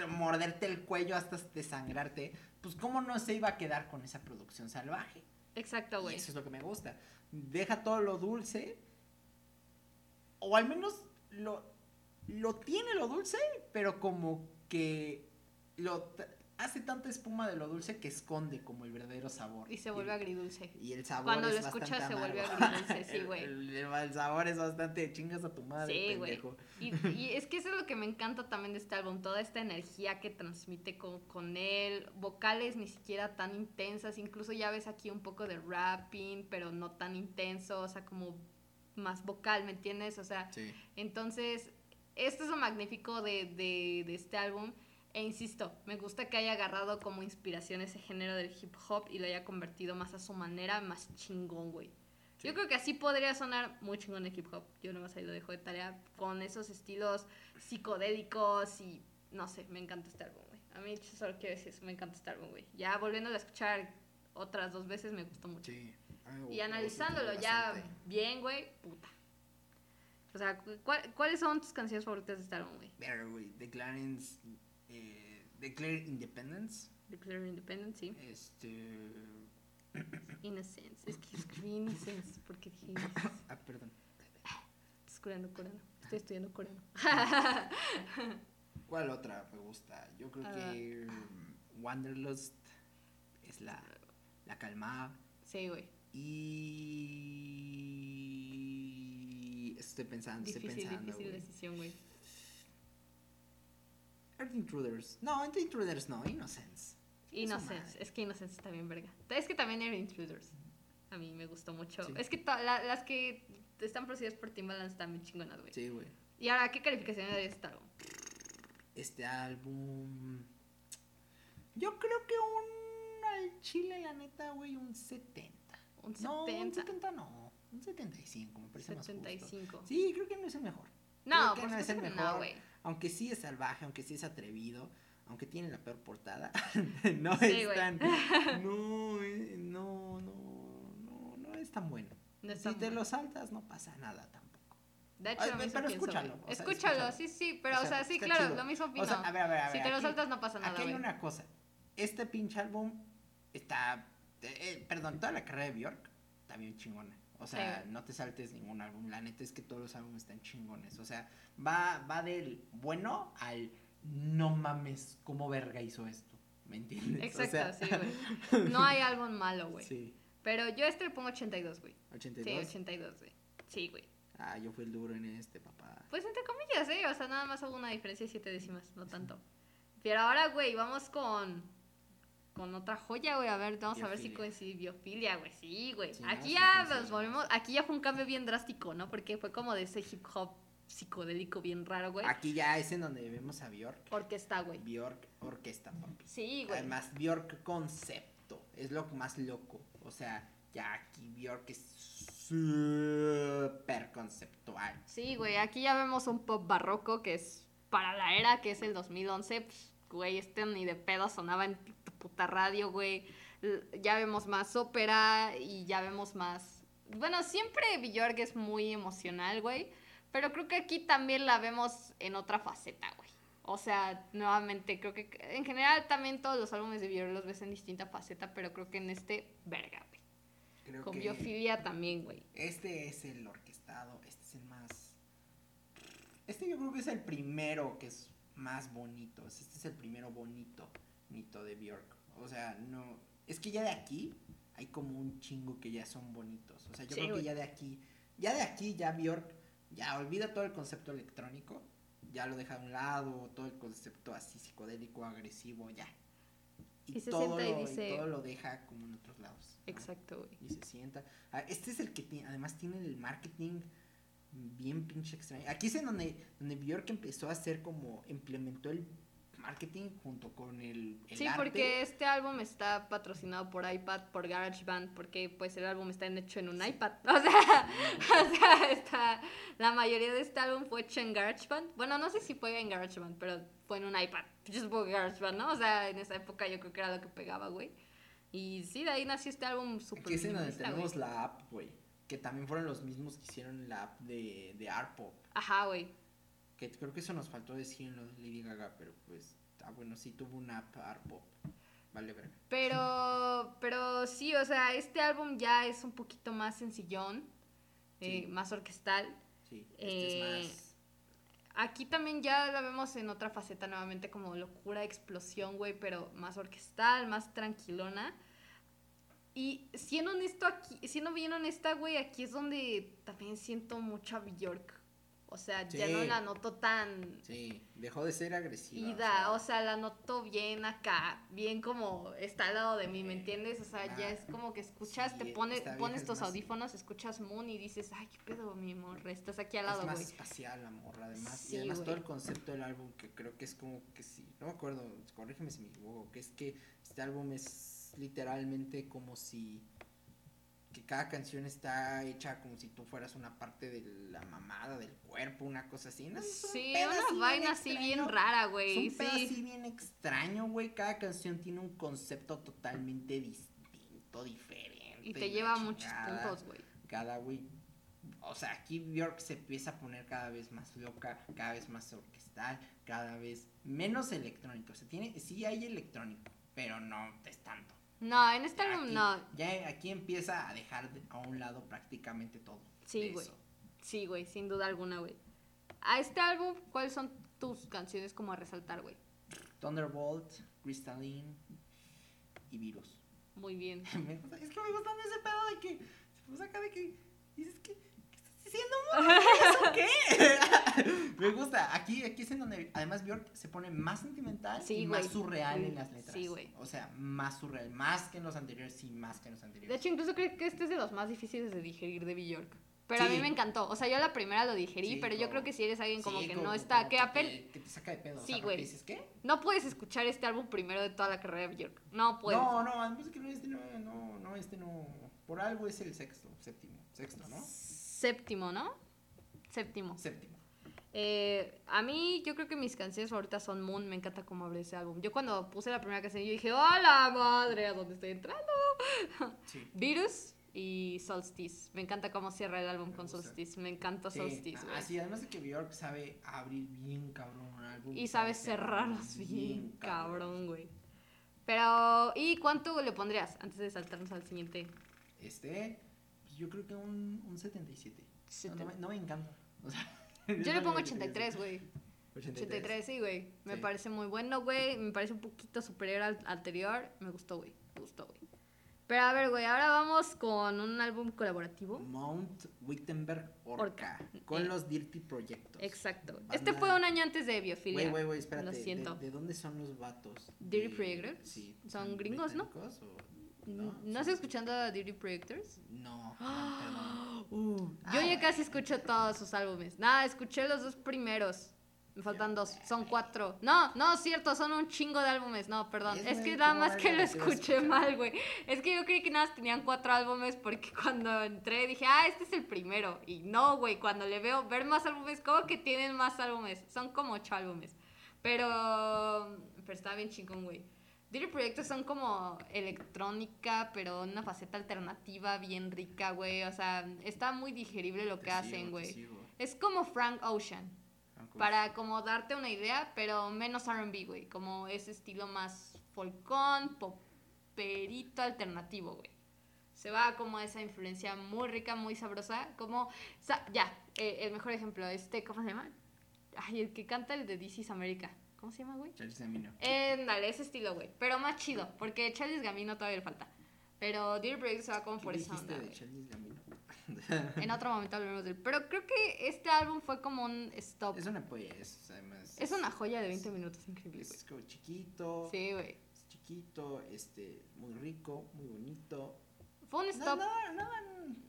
morderte el cuello hasta desangrarte, pues cómo no se iba a quedar con esa producción salvaje. Exacto, güey. eso es lo que me gusta. Deja todo lo dulce, o al menos lo, lo tiene lo dulce, pero como que lo hace tanta espuma de lo dulce que esconde como el verdadero sabor. Y se vuelve agridulce. Y el sabor Cuando es lo escuchas se vuelve agridulce, sí, El- güey. El, el- el sabor es bastante chingas a tu madre, Sí, pendejo. Y, y es que eso es lo que me encanta también de este álbum, toda esta energía que transmite con, con él, vocales ni siquiera tan intensas, incluso ya ves aquí un poco de rapping, pero no tan intenso, o sea, como más vocal, ¿me entiendes? O sea, Sí. entonces, esto es lo magnífico de, de, de este álbum. E insisto, me gusta que haya agarrado como inspiración ese género del hip hop y lo haya convertido más a su manera, más chingón, güey. Sí. Yo creo que así podría sonar muy chingón el hip hop. Yo nomás ahí lo dejo de tarea con esos estilos psicodélicos y no sé, me encanta este álbum, güey. A mí solo quiero decir eso, me encanta este álbum, güey. Ya volviéndolo a escuchar otras dos veces me gustó mucho. Sí. A mí me Y analizándolo bastante. ya bien, güey, puta. O sea, cu- ¿cuál- ¿cuáles son tus canciones favoritas de este álbum, güey? Verga, güey. Declaring, eh, Declare Independence. Declare Independence, sí. Este. Innocence. Es que escribí Innocence porque dije Innocence. Ah, perdón. Estoy estudiando coreano. Estoy estudiando coreano. ¿Cuál otra me gusta? Yo creo Ah. que mm, Wanderlust es la, la calmada. sí, güey. Y. Estoy pensando, estoy Difícil, pensando. difícil güey. decisión, güey. Earth Intruders. No, Earth Intruders no, Innocence. Innocence. Es que Innocence está bien verga. Es que también era Intruders. A mí me gustó mucho. Sí. Es que la- las que están producidas por Timbaland están bien chingonas, güey. Sí, güey. Y ahora, ¿qué calificación le das a este álbum? Este álbum. Yo creo que un. Al chile, la neta, güey, un 70. Un No, un 70. 70 no. Un 75, me parece más justo. 75. Sí, creo que no es el mejor. No, Creo que no es el mejor. no, güey. Aunque sí es salvaje, aunque sí es atrevido, aunque tiene la peor portada, no Sí, es tan, no, eh, no, no, no, no es tan bueno. No si te muy- lo saltas, no pasa nada tampoco. De hecho, Ay, lo mismo pero escúchalo, güey. o sea, escúchalo, escúchalo. sí, sí, pero, O o sea, sí, claro, chido. lo mismo opino. O sea, a ver, a ver, a ver. si te lo aquí- saltas, no pasa nada, Aquí hay una cosa. Este pinche álbum está. eh, perdón, toda la carrera de Bjork está bien chingona. O sea, Sí. no te saltes ningún álbum. La neta es que todos los álbumes están chingones. O sea, va, va del bueno al no mames, ¿cómo verga hizo esto? ¿Me entiendes? O Exacto, sea, sí, güey. No hay algo malo, güey. Sí. Pero yo este le pongo 82, güey. 82. Sí, 82, güey. Sí, güey. Ah, yo fui el duro en este, papá. Pues entre comillas, ¿eh? O sea, nada más hubo una diferencia de 7 décimas, no tanto. Pero ahora, güey, vamos con. Con otra joya, güey. A ver, vamos a ver si coincide. Biofilia, güey. Sí, güey. Sí, aquí ya nos volvemos. Aquí ya fue un cambio bien drástico, ¿no? Porque fue como de ese hip hop psicodélico bien raro, güey. Aquí ya es en donde vemos a Bjork. Orquesta, güey. Bjork orquesta, papi. Sí, güey. Además, Bjork concepto. Es lo más loco. O sea, ya aquí Bjork es súper conceptual. Sí, güey, aquí ya vemos un pop barroco que es para la era que es el 2011, pues, güey, este ni de pedo sonaba en tu puta radio, güey. Ya vemos más ópera y ya vemos más... Bueno, siempre Björk es muy emocional, güey, pero creo que aquí también la vemos en otra faceta, güey. O sea, nuevamente, creo que en general también todos los álbumes de Björk los ves en distinta faceta, pero creo que en este, verga, güey. Creo Con que biofilia también, güey. este es el orquestado, este es el más... Este yo creo que es el primero que es más bonito. Este es el primero bonito, bonito de Bjork. O sea, no... Es que ya de aquí hay como un chingo que ya son bonitos. O sea, yo Sí, creo que ya de aquí, ya de aquí, ya Bjork, ya olvida todo el concepto electrónico. Ya lo deja a un lado, todo el concepto así psicodélico, agresivo, ya. Y se todo sienta y lo- dice- todo lo deja como en otros lados. Exacto, güey. y se sienta. Ah, Este es el que tiene, además tiene el marketing bien pinche extraño. Aquí es en donde, donde Bjork empezó a hacer como, implementó el marketing junto con el, el Sí, arte. porque este álbum está patrocinado por iPad, por GarageBand, porque pues el álbum está hecho en un iPad. O sea, o sea, está, la mayoría de este álbum fue hecho en GarageBand. Bueno, no sé si fue en GarageBand, pero fue en un iPad. Yo supongo que GarageBand, ¿no? O sea, en esa época yo creo que era lo que pegaba, güey. Y sí, de ahí nació este álbum súper Aquí es en donde tenemos la app, güey. Que también fueron los mismos que hicieron la app de, de Art Pop. Ajá, güey. Que creo que eso nos faltó decir en lo de Lady Gaga, pero pues, ah, bueno, sí tuvo una app Art Pop. Vale, verga. Pero, pero sí, o sea, este álbum ya es un poquito más sencillón, eh, más orquestal. Sí, este Eh, es más... Aquí también ya la vemos en otra faceta nuevamente como locura, explosión, güey, pero más orquestal, más tranquilona. Y siendo honesto aquí, siendo bien honesta, güey, aquí es donde también siento mucha Bjork. O sea, ya Sí. no la noto tan Sí, dejó de ser agresiva. ida, o sea, la noto bien acá, bien como está al lado de mí, ¿me entiendes? O sea, ya ah, es como que escuchas, sí, te pones, es tus más- audífonos, escuchas Moon y dices, ay, qué pedo, mi amor, estás aquí al lado, es más güey. espacial la morra, además. Sí, y además güey. todo el concepto del álbum, que creo que es como que sí. No me acuerdo, corrígeme si me equivoco, que es que este álbum es literalmente como si. Que cada canción está hecha como si tú fueras una parte de la mamada del cuerpo, una cosa así. ¿no? Es un Sí, una vaina así bien rara, Es güey. un pedo Sí. así bien extraño, güey. Cada canción tiene un concepto totalmente distinto, diferente. Y te lleva a muchos puntos, güey. cada güey. O sea, aquí Bjork se empieza a poner cada vez más loca, cada vez más orquestal, cada vez menos electrónico. O sea, tiene, sí hay electrónico, pero no es tanto. No, en este álbum no. Ya aquí empieza a dejar de- a un lado prácticamente todo. Sí, güey. Sí, güey, sin duda alguna, güey. A este álbum, ¿cuáles son tus canciones como a resaltar, güey? Thunderbolt, Crystalline y Virus. Muy bien. Gusta- es que me gustan ese pedo de que se acá de que dices que ¿qué estás diciendo morra? ¿Eso qué? me gusta. Aquí, aquí es en donde además Bjork se pone más sentimental Sí, y más surreal en las letras. sí, güey. O sea, más surreal, más que en los anteriores, sí, más que en los De anteriores. hecho, incluso creo que este es de los más difíciles de digerir de Bjork. Pero a mí me encantó. O sea, yo la primera lo digerí, Sí, pero yo creo que si eres alguien como Sí, que como- no está... Que apenas... te, que te saca de pedo. Sí, güey. dices, ¿qué? No puedes escuchar este álbum primero de toda la carrera de Bjork. No puedes. No, no, además que no, este no, no, no, este no. Por algo es el sexto, séptimo, sexto, ¿no? Séptimo, ¿no? Séptimo. Séptimo. Eh, a mí, yo creo que mis canciones favoritas son Moon. Me encanta cómo abre ese álbum. Yo cuando puse la primera canción, yo dije, ¡Hola madre! ¿A dónde estoy entrando? Sí. Virus y Solstice. Me encanta cómo cierra el álbum Me con gusta. Solstice. Me encanta Sí, Solstice, güey. Así, además de que Bjork sabe abrir bien cabrón un álbum. Y sabe cerrarlos bien, cabrón, güey. Pero, ¿y cuánto le pondrías antes de saltarnos al siguiente? Este, yo creo que un, un 77. No, no me, no me encanta. O sea, Yo le pongo es lo que te 83, güey. digo. 83, sí, güey. Me Sí. parece muy bueno, güey. Me parece un poquito superior al anterior. Me gustó, güey. Me gustó, güey. Pero a ver, güey, ahora vamos con un álbum colaborativo. Mount Wittenberg Orca. Orca. Con Eh, los Dirty Projectos. Exacto. Banda- Este fue un año antes de Biofilia. Güey, güey, güey, espérate. Lo ¿de- siento. ¿De, dónde son los vatos? Dirty De- Projectors. Sí. Son gringos, ¿no? o- ¿No, No, ¿No estás escuchando a Dirty Projectors? No, no, Uh, Ah, yo ya bueno. casi escuché todos sus álbumes. Nada, escuché los dos primeros. Me faltan dos. Son cuatro. No, no, cierto, son un chingo de álbumes. No, perdón. Es Es, que nada más que lo escuché mal, güey. Es que yo creí que nada más tenían cuatro álbumes porque cuando entré dije, ah, este es el primero. Y no, güey, cuando le veo ver más álbumes, ¿cómo que tienen más álbumes? Son como ocho álbumes. Pero, pero está bien chingón, güey. Dirty Proyectos son como electrónica, pero una faceta alternativa bien rica, güey. O sea, está muy digerible lo que Te hacen, güey. Es como Frank Ocean, para como darte una idea, pero menos R&B, güey. Como ese estilo más folcón, poperito alternativo, güey. Se va como a esa influencia muy rica, muy sabrosa. Como, ya, eh, el mejor ejemplo, este, ¿cómo se llama? Ay, el que canta el de This is America. ¿Cómo se llama, güey? Charles Gambino. Eh, dale, ese estilo, güey. Pero más chido, porque Charles Gambino todavía le falta. Pero Dear Project se va como por ¿Qué esa dijiste onda, de. Charles Gambino? En otro momento hablaremos de él. Pero creo que este álbum fue como un stop. Es una polla, es, además. Es una joya de 20 minutos increíble. Es como chiquito. Sí, güey. Es chiquito, este, muy rico, muy bonito. Fue un stop. no, no,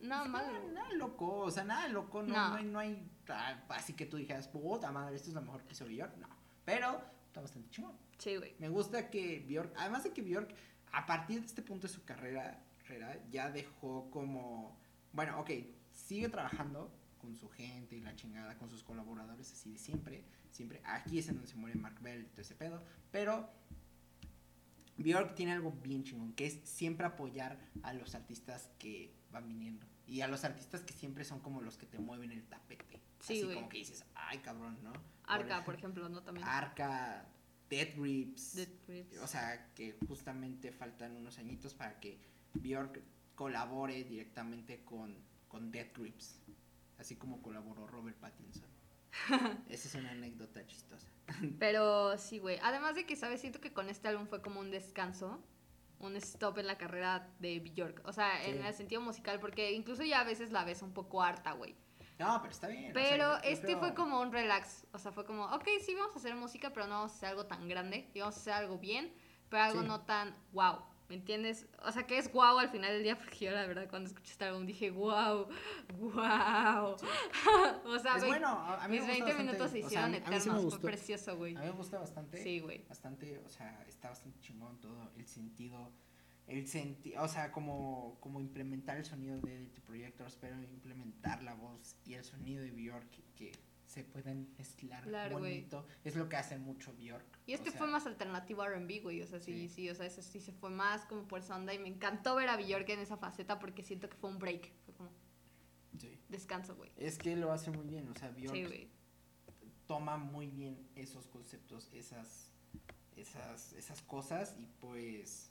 Nada malo. Nada loco, o sea, nada loco, no, No. no. hay, no hay ah, así que tú dijeras, puta madre, esto es lo mejor que hizo Bjork, no. Pero está bastante chingón. Sí, güey. Me gusta que Bjork, además de que Bjork, a partir de este punto de su carrera, carrera, ya dejó como, bueno, ok, sigue trabajando con su gente y la chingada, con sus colaboradores, así de siempre, siempre. Aquí es en donde se muere Mark Bell y todo ese pedo, pero Bjork tiene algo bien chingón, que es siempre apoyar a los artistas que van viniendo. Y a los artistas que siempre son como los que te mueven el tapete. Sí, así como que dices, ay cabrón, ¿no? Arca, por ejemplo, ¿no? También. Arca, Dead Grips. Dead Grips. O sea, que justamente faltan unos añitos para que Bjork colabore directamente con, con Dead Grips. Así como colaboró Robert Pattinson. Esa es una anécdota chistosa. Pero sí, güey. Además de que, ¿sabes? Siento que con este álbum fue como un descanso, un stop en la carrera de Bjork. O sea, en el sentido musical, porque incluso ya a veces la ves un poco harta, güey. No, pero está bien. o sea, Pero yo- yo este creo- fue como un relax. O sea, fue como, ok, sí, vamos a hacer música, pero no vamos a hacer algo tan grande. Y vamos a hacer algo bien, pero algo Sí. no tan wow. ¿Me entiendes? O sea, que es wow al final del día, porque yo la verdad cuando escuché este álbum dije, wow, wow. o sea, Es bueno, a mí mis me gusta 20 minutos bastante, se o sea, a hicieron mí- a mí sí me eternos. gustó. Fue precioso, güey. A mí me gusta bastante. Sí, güey. Bastante, o sea, está bastante chingón todo. El sentido. El senti o sea, como, como implementar el sonido de Edit Projectors, pero implementar la voz y el sonido de Bjork que se pueden mezclar Claro, bonito. Es lo que hace mucho Bjork. Y este o sea, fue más alternativo a R&B, güey, o sea, sí, sí, Sí. o sea, ese sí se fue más como por esa onda y me encantó ver a Bjork en esa faceta porque siento que fue un break, fue como sí. descanso, güey. Es que lo hace muy bien, o sea, Bjork Sí, toma muy bien esos conceptos, esas, esas, esas cosas y pues...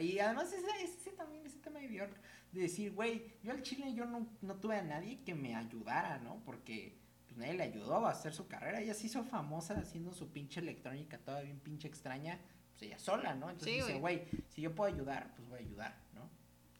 Y además ese, ese también, ese tema de Bjork, de decir, güey, yo al chile yo no, no tuve a nadie que me ayudara, ¿no? Porque pues nadie le ayudó a hacer su carrera, ella se hizo famosa haciendo su pinche electrónica toda bien pinche extraña, pues ella sola, ¿no? Entonces Sí, dice, güey, si yo puedo ayudar, pues voy a ayudar, ¿no?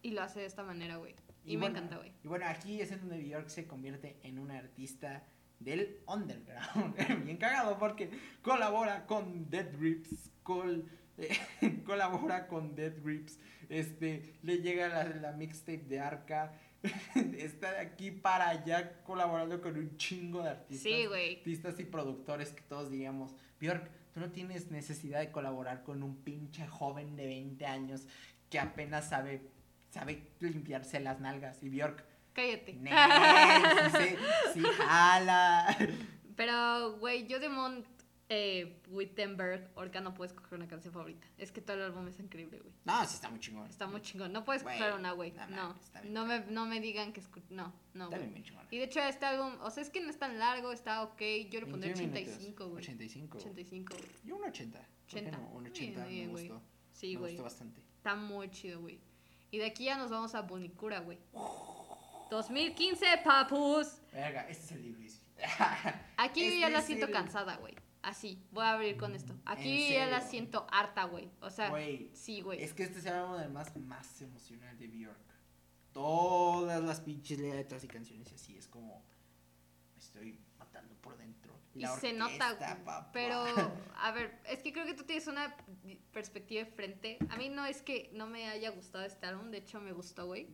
Y lo hace de esta manera, güey. Y, Y me bueno, encanta, güey. Y bueno, aquí es en donde Bjork se convierte en una artista del underground. Bien cagado porque colabora con Dead Grips, col- eh, colabora con Dead Grips, este, le llega la, la mixtape de Arca, está de aquí para allá colaborando con un chingo de artistas. Sí. Artistas y productores que todos diríamos, Bjork, tú no tienes necesidad de colaborar con un pinche joven de 20 años que apenas sabe, sabe limpiarse las nalgas. Y Bjork, cállate. Sí, sí, jala. Pero, güey, yo de Mont eh, Wittenberg, ahorita no puedes coger una canción favorita. Es que todo el álbum es increíble, güey. No, sí está muy chingón. Está muy chingón. No puedes Güey, coger una, güey. no No. mames, está bien No me, no me digan que escu- No, no, Está güey. bien, bien chingón. Y de hecho, este álbum, o sea, es que no es tan largo, está ok. Yo le pondré 21 minutos. 85, güey. 85. 85. güey. Yo un 80. ¿Por qué 80. no? Un Muy 80 bien, me güey. gustó. Sí, me güey. gustó bastante. Está muy chido, güey. Y de aquí ya nos vamos a Bonicura, güey. 2015, papus. Verga, este es el Luis. Aquí yo Este ya la es siento el- así, Así, así. Voy a abrir con esto. Aquí ¿En ya la siento harta, güey. O sea, Güey, sí, güey. Es que este es el álbum además más emocional de Bjork. Todas las pinches letras y canciones y así es como me estoy matando por dentro. Y La se nota, orquesta, güey. papá. Pero, a ver, es que creo que tú tienes una perspectiva de frente. A mí no es que no me haya gustado este álbum, de hecho me gustó, güey.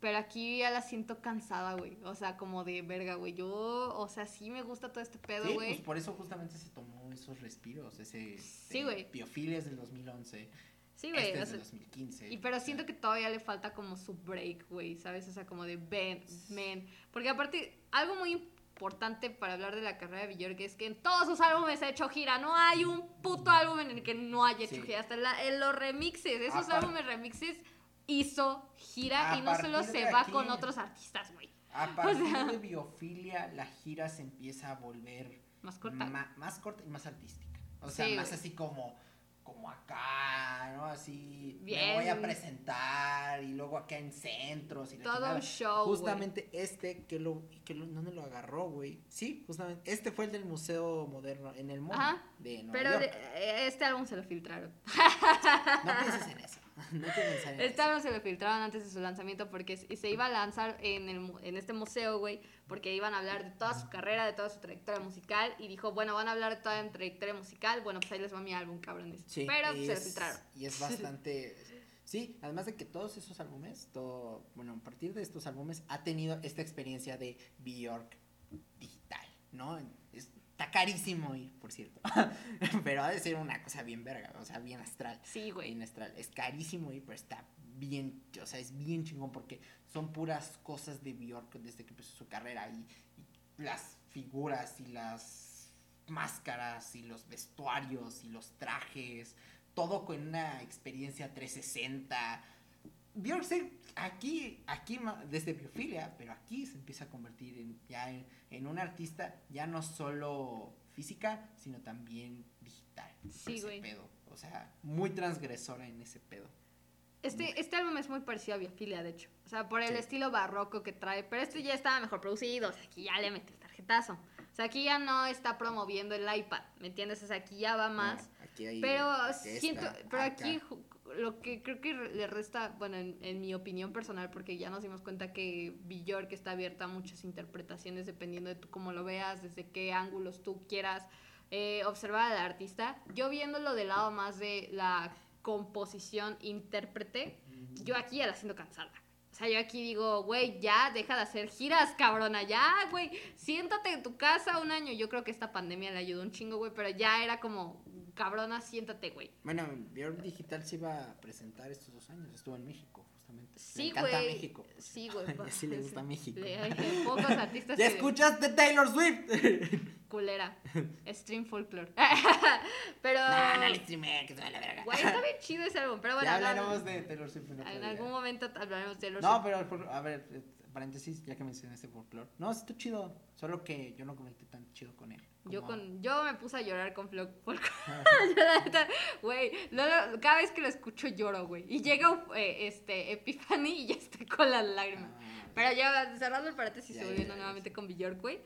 Pero aquí ya la siento cansada, güey. O sea, como de verga, güey. Yo, o sea, sí me gusta todo este pedo, Sí, güey. pues por eso justamente se tomó esos respiros, ese Sí, este, güey. Biophilia es del 2011, sí, güey. este o es sea, del 2015. Y pero o sea, siento que todavía le falta como su break, güey, ¿sabes? O sea, como de Ben, men. Porque aparte, algo muy importante para hablar de la carrera de Björk es que en todos sus álbumes ha hecho gira. No hay un puto álbum en el que no haya hecho Sí. gira. Hasta en, la- en los remixes, esos álbumes remixes hizo gira A y no solo se va aquí- con otros artistas, güey. A partir sea- de Biofilia, la gira se empieza a volver Más corta. ma- más corta y más artística. O sea, Sí, más güey. así como, como acá, ¿no? Así, me voy a presentar y luego acá en centros y Todo un show, güey. Justamente este, que lo, que lo, ¿dónde lo agarró, güey? Sí, justamente, este fue el del Museo Moderno, en el Ajá. de Nueva Pero York. de- eh, este álbum se lo filtraron. No pienses en eso, no eso. álbum se lo filtraron antes de su lanzamiento porque se se iba a lanzar en, el, en este museo, güey, porque iban a hablar de toda su carrera, de toda su trayectoria musical y dijo, bueno, van a hablar de toda mi trayectoria musical, bueno, pues ahí les va mi álbum, cabrones. Sí, Pero se lo es- filtraron. Y es bastante. Sí, además de que todos esos álbumes, todo, bueno, a partir de estos álbumes ha tenido esta experiencia de Bjork digital, ¿no? Está carísimo ir, por cierto. pero ha de ser una cosa bien verga, o sea, bien astral. Sí, güey. Bien astral. Es carísimo ir, pero está bien, o sea, es bien chingón porque son puras cosas de Bjork desde que empezó su carrera y, y las figuras y las máscaras y los vestuarios y los trajes, todo con una experiencia 360. Bjork se, aquí, aquí desde biofilia, pero aquí se empieza a convertir en, ya en, en un artista ya no solo física, sino también digital. Sí, ese güey. pedo. O sea, muy transgresora en ese pedo. Este, este álbum es muy parecido a Biofilia, de hecho. O sea, por el Sí. estilo barroco que trae. Pero este ya estaba mejor producido. O sea, aquí ya le mete el tarjetazo. O sea, aquí ya no está promoviendo el iPad. ¿Me entiendes? O sea, aquí ya va más. No, aquí hay Pero siento, pero acá. aquí lo que creo que le resta, bueno, en, en mi opinión personal, porque ya nos dimos cuenta que Bjork está abierta a muchas interpretaciones dependiendo de tú cómo lo veas, desde qué ángulos tú quieras eh, observar al artista. Yo viéndolo del lado más de la composición intérprete, yo aquí ya la siento cansada. O sea, yo aquí digo, güey, ya deja de hacer giras, cabrona, ya, güey, siéntate en tu casa un año. Yo creo que esta pandemia le ayudó un chingo, güey, pero ya era como, cabrona, siéntate, güey. Bueno, Bjork Digital se iba a presentar estos dos años. Estuvo en México, justamente. Le Sí, encanta güey. México. Sí, güey. Y así le gusta México. Le- hay pocos artistas ¿Ya escuchaste Taylor Swift? Culera. Stream folklore. pero. no, no le streamé, que se va la verga. Güey, está bien chido ese álbum, pero bueno. ya hablaremos de Taylor Swift en En algún momento hablaremos de los. No, pero a ver, eh, paréntesis, ya que mencionaste folklore. No, está chido, solo que yo no conecté tan chido con él. Yo, con, yo me puse a llorar con Flo- folklore. Yo, la neta, Güey, cada vez que lo escucho lloro, güey. Y llega eh, este Epiphany y ya estoy con las lágrimas. Ah, Pero ya cerrando el paréntesis y volviendo ya, nuevamente con Bjork, güey.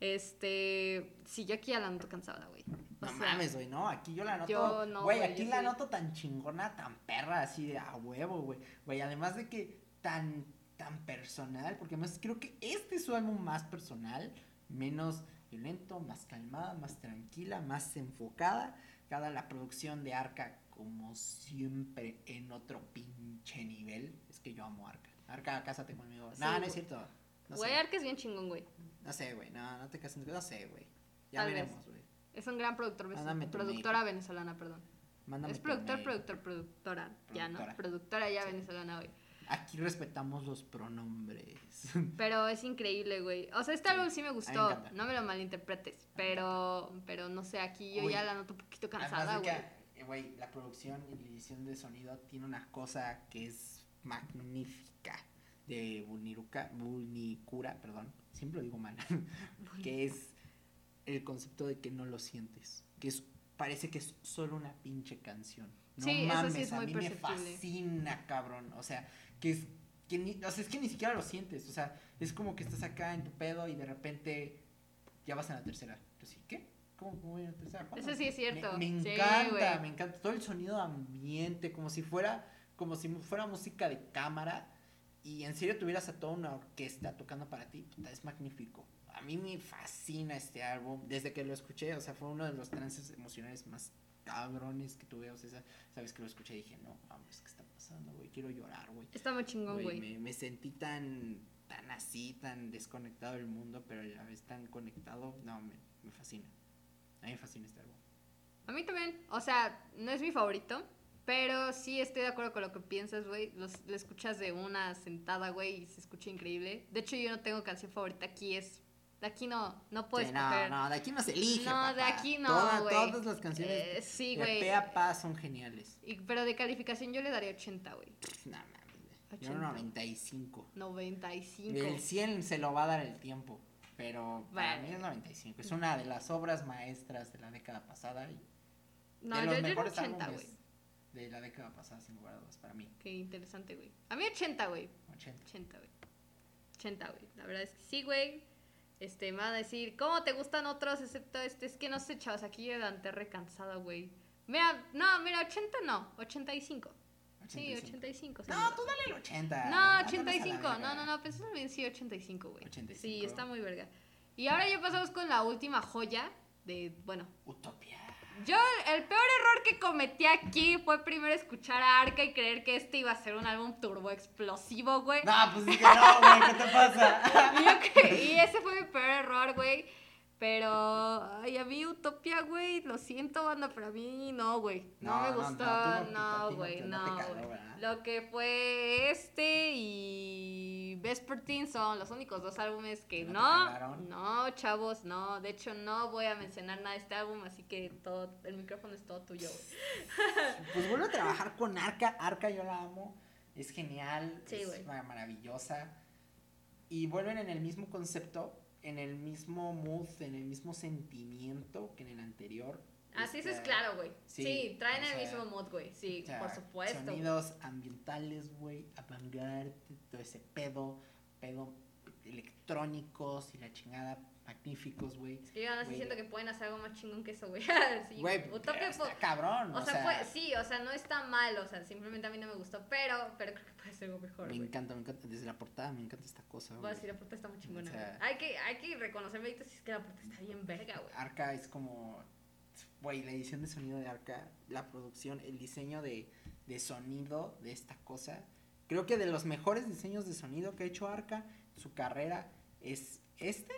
Este. Sí, yo aquí ya la noto cansada, güey. O No sea, mames, güey, no, aquí yo la noto. no, güey, aquí la sí. noto tan chingona, tan perra, así de a huevo, güey. Güey, además de que tan, tan personal, porque además creo que este es su álbum más personal, menos violento, más calmada, más tranquila, más enfocada. Cada la producción de Arca, como siempre, en otro pinche nivel. Es que yo amo Arca. Arca, cásate conmigo. Sí, no, no es cierto. No Güey, sé, Arca es bien chingón, güey. no sé, güey. No, no te cases. No sé, güey. Ya Tal vez. veremos, güey. Es un gran productor, productora venezolana, perdón. Mándame es productor, productor, productora. Ya, ¿no? Productora. Ya Sí. venezolana, güey. Aquí respetamos los pronombres. Pero es increíble, güey. O sea, este álbum sí me gustó. No me lo malinterpretes. Pero, pero no sé, aquí yo Uy. ya la noto un poquito cansada, güey. eh, güey, la producción y la edición de sonido tiene una cosa que es magnífica de Buniruka, Bunikura, perdón, siempre lo digo mal, que es el concepto de que no lo sientes, que es parece que es solo una pinche canción. No Sí, eso sí mames, es a muy mí me fascina, cabrón, o sea, que es que ni, o sea, es que ni siquiera lo sientes, o sea, es como que estás acá en tu pedo y de repente ya vas en la tercera. Entonces, ¿qué? ¿Cómo cómo voy en la tercera? Eso sí es cierto. Me, encanta, me encanta todo el sonido ambiente, como si fuera, como si fuera música de cámara y en serio tuvieras a toda una orquesta tocando para ti, es magnífico. A mí me fascina este álbum, desde que lo escuché, o sea, fue uno de los trances emocionales más cabrones que tuve, o sea, sabes que lo escuché y dije, no, mames, ¿qué está pasando, güey? Quiero llorar, güey. Está muy chingón, Güey, me, me sentí tan, tan así, tan desconectado del mundo, pero a la vez tan conectado, no, me, me fascina. A mí me fascina este álbum. A mí también. O sea, no es mi favorito. Pero sí estoy de acuerdo con lo que piensas, güey. Los- Lo escuchas de una sentada, güey, y se escucha increíble. De hecho, yo no tengo canción favorita. Aquí es. De aquí no, no puedo Sí, no, no, de aquí no se elige. No, de papá. aquí no, Toda-. Todas las canciones Eh, sí, de güey. pe a son geniales. Y- pero de calificación yo le daría 80, güey. No mames. Yo 80. 95. 95. El 100 se lo va a dar el tiempo. Pero para Bueno. mí es 95. Es una de las obras maestras de la década pasada. Y No, de yo, los yo mejores 80, álbumes güey. de la década pasada, sin lugar a dudas, para mí. Qué interesante, güey. A mí 80, güey. 80. 80, güey. 80, güey. La verdad es que sí, güey. Este, me van a decir, ¿cómo te gustan otros excepto este? Es que no sé, chavos, aquí yo levanté recansada, güey. Mira, no, mira, 80 no, 85. Sí, 85. No, tú dale el 80. No, Mándanos a la 85. No, no, no, pensando bien, sí, 85, güey. 85. Sí, está muy verga. Y ahora ya pasamos con la última joya de, bueno, Utopia. Yo, el peor error que cometí aquí fue primero escuchar a Arca y creer que este iba a ser un álbum turbo explosivo, güey. No, pues dije, no, güey, ¿qué te pasa? Y, que- y ese fue mi peor error, güey. Pero, ay, a mí Utopia, güey, lo siento, banda, pero a mí no, güey. No, No, me gustó, no- güey, no, güey. Lo que fue este y Vespertine son los únicos dos álbumes que ¿No no, chavos, no. De hecho, no voy a mencionar nada de este álbum, así que todo, el micrófono es todo tuyo, güey. Pues vuelvo a trabajar con Arca. Arca yo la amo. Es genial. Sí, es maravillosa. Y vuelven en el mismo concepto, en el mismo mood, en el mismo sentimiento que en el anterior. Así eso es claro, güey. Sí, sí, traen el sea, mismo mood, güey. Sí, o sea, por supuesto. Sonidos ambientales, güey, avant-garde, todo ese pedo, pedo electrónicos y la chingada, magníficos, güey. Es que yo Güey. siento que pueden hacer algo más chingón que eso, güey. sí, Güey, está cabrón, O sea, fue- sí, o sea, no está mal, o sea, simplemente a mí no me gustó, pero, pero creo que puede ser algo mejor, me encanta, me encanta, desde la portada me encanta esta cosa, a güey. decir, la puerta está muy chingona, O sea-. Hay que, hay que reconocer méritos si es que la puerta está bien verga, güey. Arca es como, güey, la edición de sonido de Arca, la producción, el diseño de, de sonido de esta cosa. Creo que de los mejores diseños de sonido que ha hecho Arca su carrera es este.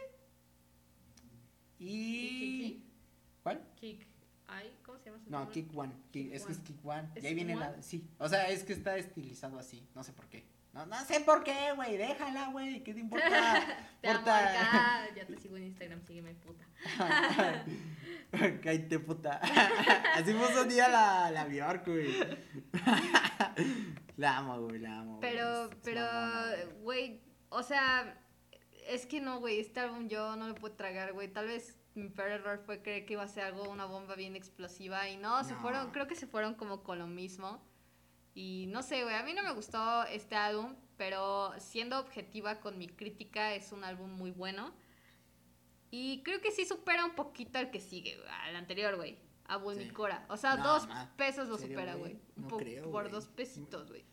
Y... ¿Cuál? Kick. Ay, ¿cómo se llama? No? Kick One. Kick- Kick es que es. Kick One. ¿Es Y ahí viene la... Sí. O sea, es que está estilizado así. No sé por qué. No, no sé por qué, güey. Déjala, güey. ¿Qué te importa? Te amo, Importa-. Ya te sigo en Instagram, sígueme, puta. Cállate, puta. Así puso un día la, la Bjork, güey. La amo, güey, la amo. Pero, pero, güey, o sea, es que no, güey, este álbum yo no lo puedo tragar, güey. Tal vez mi peor error fue creer que iba a ser algo, una bomba bien explosiva. Y no, se fueron, creo que se fueron como con lo mismo. Y no sé, güey, a mí no me gustó este álbum, pero siendo objetiva con mi crítica, es un álbum muy bueno. Y creo que sí supera un poquito al que sigue, al anterior, güey. A Vulnicora. O sea, No, dos ma. pesos lo ¿En serio, supera, güey? No por dos pesitos, güey.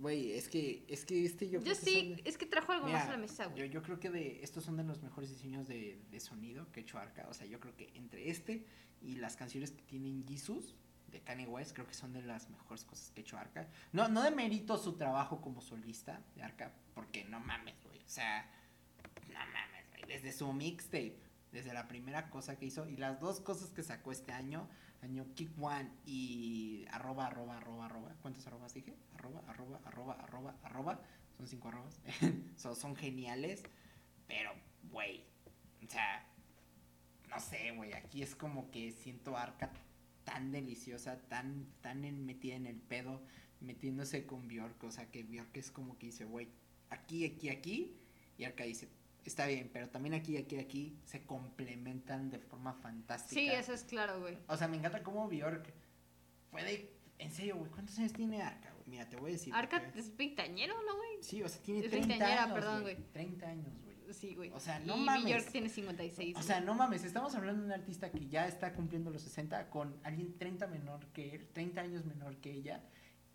Güey, es que, es que este yo Yo creo que sí, de- es que trajo algo Mira, más a la mesa, yo, güey. yo creo que de estos son de los mejores diseños de, de sonido que ha hecho Arca. O sea, yo creo que entre este y las canciones que tienen Jesus de Kanye West, creo que son de las mejores cosas que ha hecho Arca. No, no demerito su trabajo como solista de Arca, porque no mames, güey. O sea, no mames, güey. Desde su mixtape, desde la primera cosa que hizo y las dos cosas que sacó este año, año Kick One y arroba, arroba, arroba, arroba. ¿Cuántos arrobas dije? Arroba, arroba, arroba, arroba, arroba. Son cinco arrobas. son, son geniales. Pero, güey. O sea, no sé, güey. Aquí es como que siento Arca tan deliciosa, tan, tan metida en el pedo, metiéndose con Bjork. O sea, que Bjork es como que dice, güey, aquí, aquí, aquí. Y Arca dice, está bien, pero también aquí, aquí, aquí se complementan de forma fantástica. Sí, eso es claro, güey. O sea, me encanta cómo Bjork puede. En serio, güey, ¿cuántos años tiene Arca, güey? Mira, te voy a decir. Arca porque- es veintañero, ¿no, güey? Sí, o sea, tiene es 30 veinteañera, años. perdón, güey. güey. 30 años, güey. Sí, güey. O sea, no y mames. Bjork tiene 56. O güey. sea, no mames, estamos hablando de un artista que ya está cumpliendo los 60 con alguien 30 menor que él, 30 años menor que ella.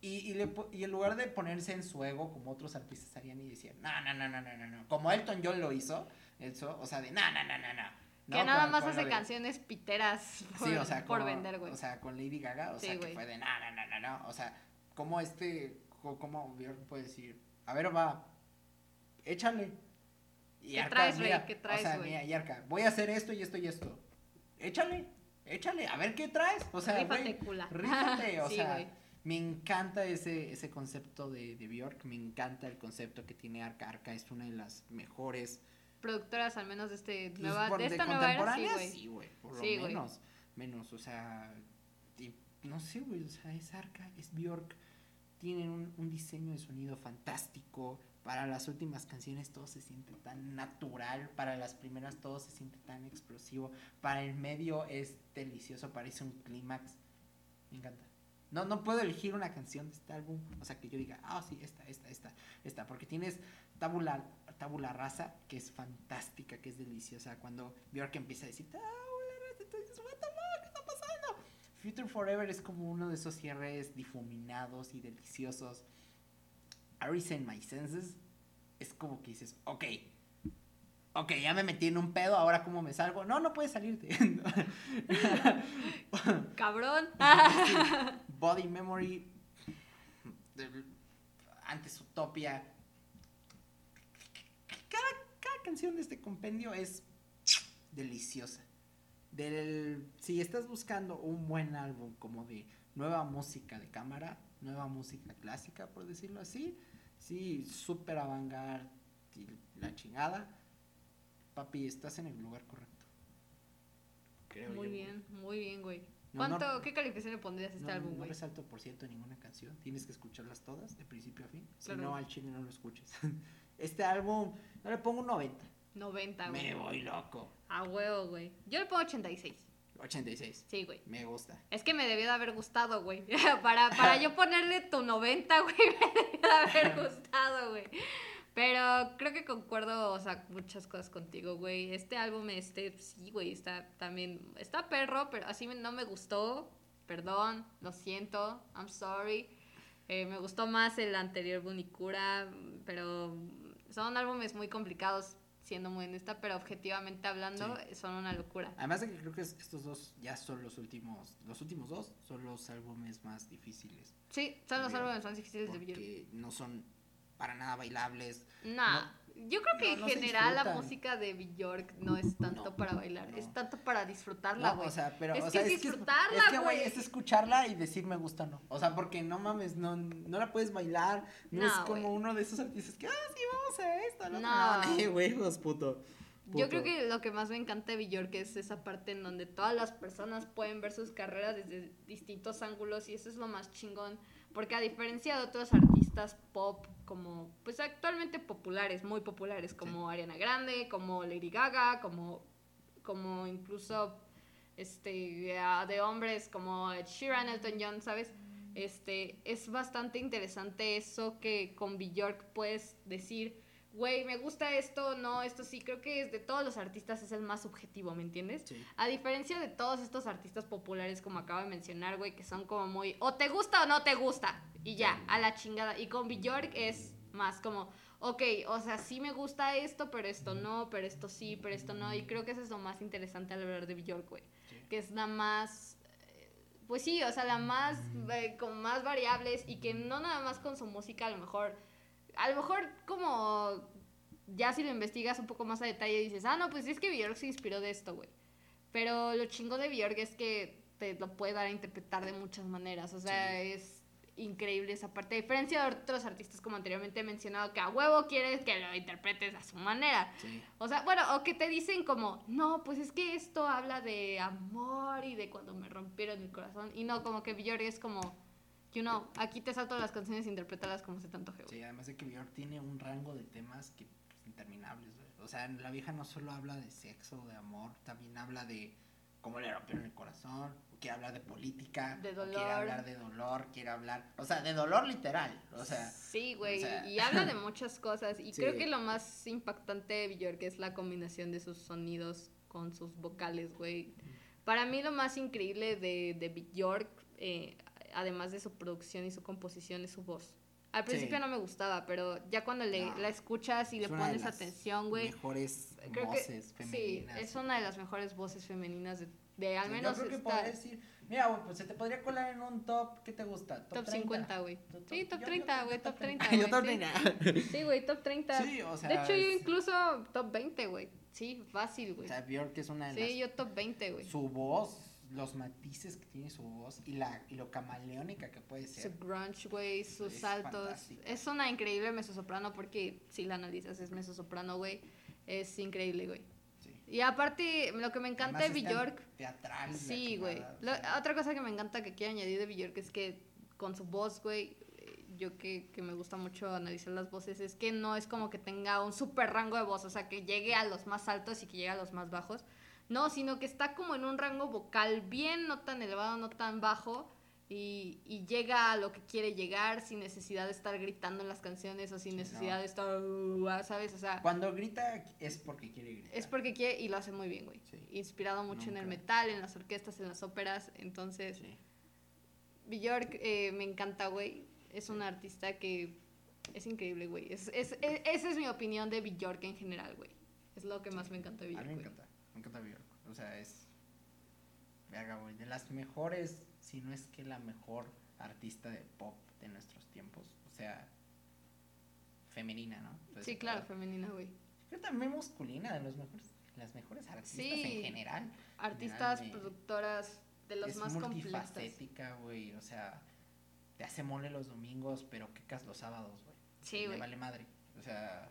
Y, y, le, y en lugar de ponerse en su ego como otros artistas harían y decían, no, no, no, no, no, no, no. Como Elton John lo hizo, eso, o sea, de, no, no, no, no, no. que No, nada con- más con hace de- canciones piteras por, Sí, o sea, por como- vender, güey. O sea, con Lady Gaga, o Sí, sea, que fue de, no, no, no, no, no. O sea, como este, co- como Bjork puede decir, a ver, va, échale. Y ¿Qué Arca, traes, Rey? mira, ¿Qué traes, O sea, güey? mira, y Arca, voy a hacer esto y esto y esto. Échale, échale, a ver qué traes. O sea, Rífate, güey, cula. rífate, o Sí, sea. güey. Me encanta ese, ese concepto de, de Bjork, me encanta el concepto que tiene Arca. Arca es una de las mejores Productoras, al menos de, este pues, nueva, por- de esta nueva era, sí, contemporáneas, güey. sí, güey, por Sí, lo menos, menos, o sea, y no sé, güey, o sea, es Arca, es Bjork, tienen un, un diseño de sonido fantástico, para las últimas canciones todo se siente tan natural, para las primeras todo se siente tan explosivo, para el medio es delicioso, parece un clímax, me encanta. No, no puedo elegir una canción de este álbum, o sea, que yo diga, ah, sí, esta, esta, esta, esta, porque tienes tabula, tabula rasa, que es fantástica, que es deliciosa, cuando Bjork empieza a decir, tabula rasa, tú dices, what the fuck, ¿qué está pasando? Future Forever es como uno de esos cierres difuminados y deliciosos. Aris in My Senses es como que dices, ok, ok, ya me metí en un pedo, ahora cómo me salgo. No, no puedes salirte. Cabrón. Sí, Body Memory, antes Utopia. Cada, cada canción de este compendio es deliciosa. Del, si estás buscando un buen álbum como de nueva música de cámara, nueva música clásica, por decirlo así, sí, súper avant y la chingada, papi, estás en el lugar correcto. Creo Muy yo, güey. bien, muy bien, güey. No, no- ¿Cuánto, qué calificación le pondrías a este no, álbum, no güey? resalto, por cierto, ninguna canción. Tienes que escucharlas todas, de principio a fin. Si Claro. no, al chile no lo escuches. Este álbum, no le pongo un 90. 90, güey. Me voy loco. A huevo, güey. Yo le pongo 86. 86. Sí, güey. Me gusta. Es que me debió de haber gustado, güey. para, para yo ponerle tu 90, güey, me debió de haber gustado, güey. Pero creo que concuerdo, o sea, muchas cosas contigo, güey. Este álbum, este, sí, güey, está también, está perro, pero así me- no me gustó. Perdón, lo siento, I'm sorry. Eh, me gustó más el anterior Bunicura, pero son álbumes muy complicados, siendo muy honesta, pero objetivamente hablando, son una locura. Además de que creo que es- estos dos ya son los últimos, los últimos dos son los álbumes más difíciles. Sí, son los álbumes más difíciles de. Porque no son para nada bailables. Nah, yo creo que no, en no se general la música de Bjork no es tanto No, para bailar, no. es tanto para disfrutarla, No, güey. o sea, pero Es o que sea, es disfrutarla, es que, güey, güey. es escucharla y decir me gusta o no. O sea, porque no mames, no, no la puedes bailar. No, No, es como güey. uno de esos artistas que, ah, sí, vamos a esto. No, No. no, no, huevos, puto. Yo puto. creo que lo que más me encanta de Bjork es esa parte en donde todas las personas pueden ver sus carreras desde distintos ángulos y eso es lo más chingón. Porque a diferencia de otros artistas pop, como pues actualmente populares, muy populares, como Ariana Grande, como Lady Gaga, como, como incluso este de hombres como Ed Sheeran, Elton John, ¿sabes? Este, es bastante interesante eso que con Bjork puedes decir, güey, me gusta esto, no, esto sí, creo que es de todos los artistas es el más subjetivo, ¿me entiendes? Sí. A diferencia de todos estos artistas populares, como acabo de mencionar, güey, que son como muy, o te gusta o no te gusta, y ya, Sí. a la chingada. Y con Bjork es más como, ok, o sea, sí me gusta esto, pero esto no, pero esto sí, pero esto no. Y creo que eso es lo más interesante al hablar de Bjork, güey. Sí. Que es la más, pues sí, o sea, la más, eh, con más variables y que no nada más con su música, a lo mejor, a lo mejor como, ya si lo investigas un poco más a detalle dices, ah, no, pues es que Bjork se inspiró de esto, güey. Pero lo chingo de Bjork es que te lo puede dar a interpretar de muchas maneras. O sea, es increíble esa parte. A diferencia de otros artistas, como anteriormente he mencionado, que a huevo quieres que lo interpretes a su manera. Sí. O sea, bueno, o que te dicen como, no, pues es que esto habla de amor y de cuando me rompieron el corazón. Y no, como que Björk es como, you know, aquí te salto las canciones e interpretarlas como se te antoje. Sí, además de que Björk tiene un rango de temas que pues, interminables, güey. O sea, la vieja no solo habla de sexo, de amor, también habla de cómo le rompieron el corazón, quiere hablar de política, De dolor. quiere hablar de dolor, quiere hablar, o sea, de dolor literal, o sea, Sí, güey, o sea- y habla de muchas cosas. Y Sí. creo que lo más impactante de Björk es la combinación de sus sonidos con sus vocales, güey. Para mí lo más increíble de, de Björk, eh, además de su producción y su composición, es su voz. Al principio Sí. no me gustaba, pero ya cuando le, No. la escuchas y le es una de pones las atención, güey, Mejores creo que voces sí, femeninas. es una de las mejores voces femeninas de, de al Sí, menos yo creo que esta- podría decir, mira, güey, pues se te podría colar en un top, ¿qué te gusta? top 30? 50, güey. Top- Sí, top yo- 30, yo- güey, yo top 30. Yo güey, top sí. 30. Sí, güey, top 30. Sí, o sea, de hecho, yo es- incluso top 20, güey. Sí, fácil, O güey. sea, Björk es una de Sí, las yo top 20, güey. su voz, los matices que tiene su voz y la y lo camaleónica que puede Su ser. grunge, güey, sus Es saltos. Es una increíble mezzosoprano porque si la analizas es mezzosoprano, güey. Es increíble, güey. Sí. Y aparte, lo que me encanta Además de Bjork, Teatral. sí, güey. Otra cosa que me encanta que quiero añadir de Bjork es que con su voz, güey, yo que, que me gusta mucho analizar las voces, es que no es como que tenga un super rango de voz, o sea, que llegue a los más altos y que llegue a los más bajos. No, sino que está como en un rango vocal bien, no tan elevado, no tan bajo, y, y llega a lo que quiere llegar sin necesidad de estar gritando en las canciones o sin necesidad no. de estar, "Uh", ¿sabes? O sea, Cuando grita es porque quiere gritar. es porque quiere y lo hace muy bien, güey. Sí. Inspirado mucho en el metal, en las orquestas, en las óperas, entonces... Sí. Bjork eh, me encanta, güey. Es una artista que es increíble, güey. Es, es, es- esa es mi opinión de Bjork en general, güey. Es lo que más me encanta de A Bjork, mí me güey. Encanta. O sea, es. Verga, güey. De las mejores, si no es que la mejor artista de pop de nuestros tiempos. O sea, femenina, ¿no? Entonces, Sí, claro, eh, femenina, güey. Creo también masculina, de los mejores, las mejores artistas Sí. en general. Artistas, productoras, de los es más completas. multifacética, güey. O sea, te hace mole los domingos, pero quecas los sábados, güey. Sí, Le güey. vale madre. O sea.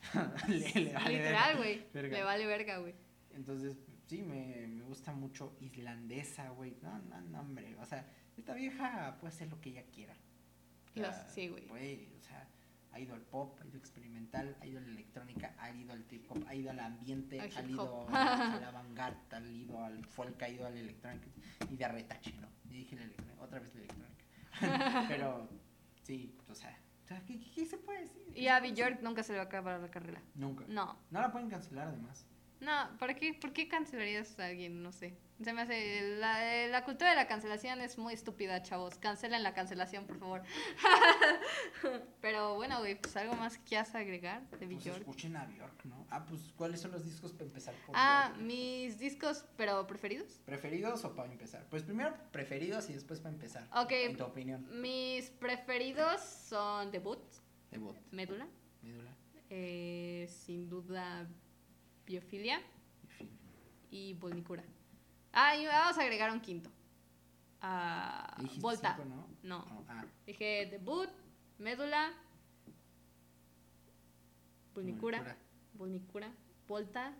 le, le vale Literal, güey. Le vale verga, güey. Entonces, sí, me, me gusta mucho islandesa, güey. No, no, no, hombre. O sea, esta vieja puede hacer lo que ella quiera. O sea, Los- sí, güey. puede, o sea, ha ido al pop, ha ido experimental, ha ido a la electrónica, ha ido al trip hop, ha ido al ambiente, Al ha ido a la vanguard, ha ido al folk, ha ido a la electrónica y de arretache, ¿no? Y dije la electrónica, otra vez la electrónica. Pero, sí, o sea, o sea, ¿qué, qué- qué se puede decir? Y a Bjork nunca se le va a acabar la carrera. Nunca. No. No la pueden cancelar, además. No, ¿para qué, ¿por qué cancelarías a alguien? No sé. Se me hace. La, la cultura de la cancelación es muy estúpida, chavos. Cancelen la cancelación, por favor. Pero bueno, güey, pues algo más que quieras agregar de Pues Bjork. escuchen a Bjork, ¿no? Ah, pues, ¿cuáles son los discos para empezar por Ah, Bjork? mis discos, pero preferidos. ¿Preferidos o para empezar? Pues primero preferidos y después para empezar. Ok. En tu opinión. Mis preferidos son Debut, Debut, Médula, médula, eh, sin duda Biofilia y Volnicura. Ah, y vamos a agregar un quinto. Ah, Volta. cinco, ¿no? No. No, Ah, Dije Debut, Médula, Volnicura. Volnicura, Volta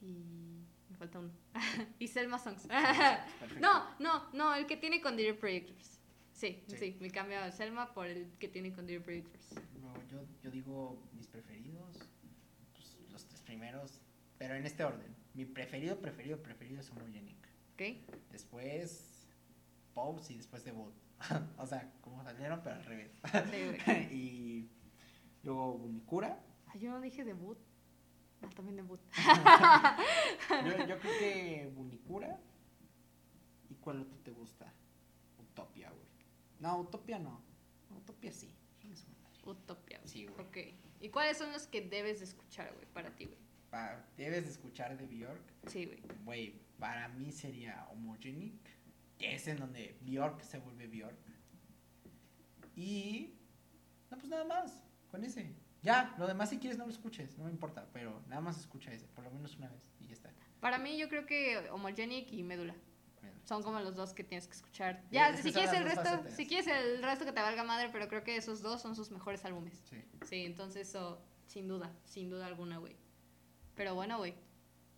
y. Me falta uno. y Selma Songs. No, no, no, el que tiene con Dear Projectors. Sí, sí, Sí. me cambio a Selma por el que tiene con Dear Projectors. Luego yo, yo digo mis preferidos, primeros, pero en este orden. Mi preferido, preferido, preferido es Homogenic. ¿Ok? Después Pose y después Debut. o sea, como salieron, pero al revés. Y luego Vulnicura. Ah, yo no dije debut. Ah, también debut. Yo, yo creo que Bunicura. ¿Y cuál otro te gusta? Utopia, güey. No, Utopia no. Utopia sí. Utopia. Sí, güey. Ok. ¿Y cuáles son los que debes de escuchar, güey, para ti, güey? Debes de escuchar de Bjork. Sí, güey. Güey, para mí sería Homogenic. Que es en donde Bjork se vuelve Bjork. Y. No, pues nada más. Con ese. Ya, lo demás si quieres no lo escuches, no me importa, pero nada más escucha ese, por lo menos una vez y ya está. Para mí, yo creo que Homogenic y Médula. Son como los dos que tienes que escuchar. Ya, esas si quieres el resto, facetas. si quieres el resto que te valga madre, pero creo que esos dos son sus mejores álbumes. Sí. Sí, entonces eso, sin duda, sin duda alguna, güey. Pero bueno, güey.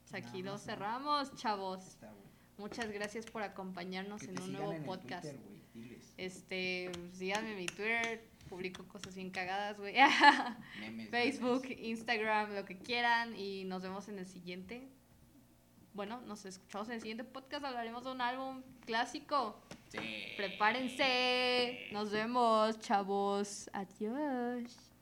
pues aquí Nada lo más, ¿no? cerramos, chavos. Está. Muchas gracias por acompañarnos Que en un nuevo en podcast. Twitter, diles. Este, síganme en mi Twitter, publico cosas bien cagadas, güey. Facebook, memes. Instagram, lo que quieran y nos vemos en el siguiente. Bueno, nos escuchamos en el siguiente podcast, hablaremos de un álbum clásico. Sí. Prepárense. Nos vemos, chavos. Adiós.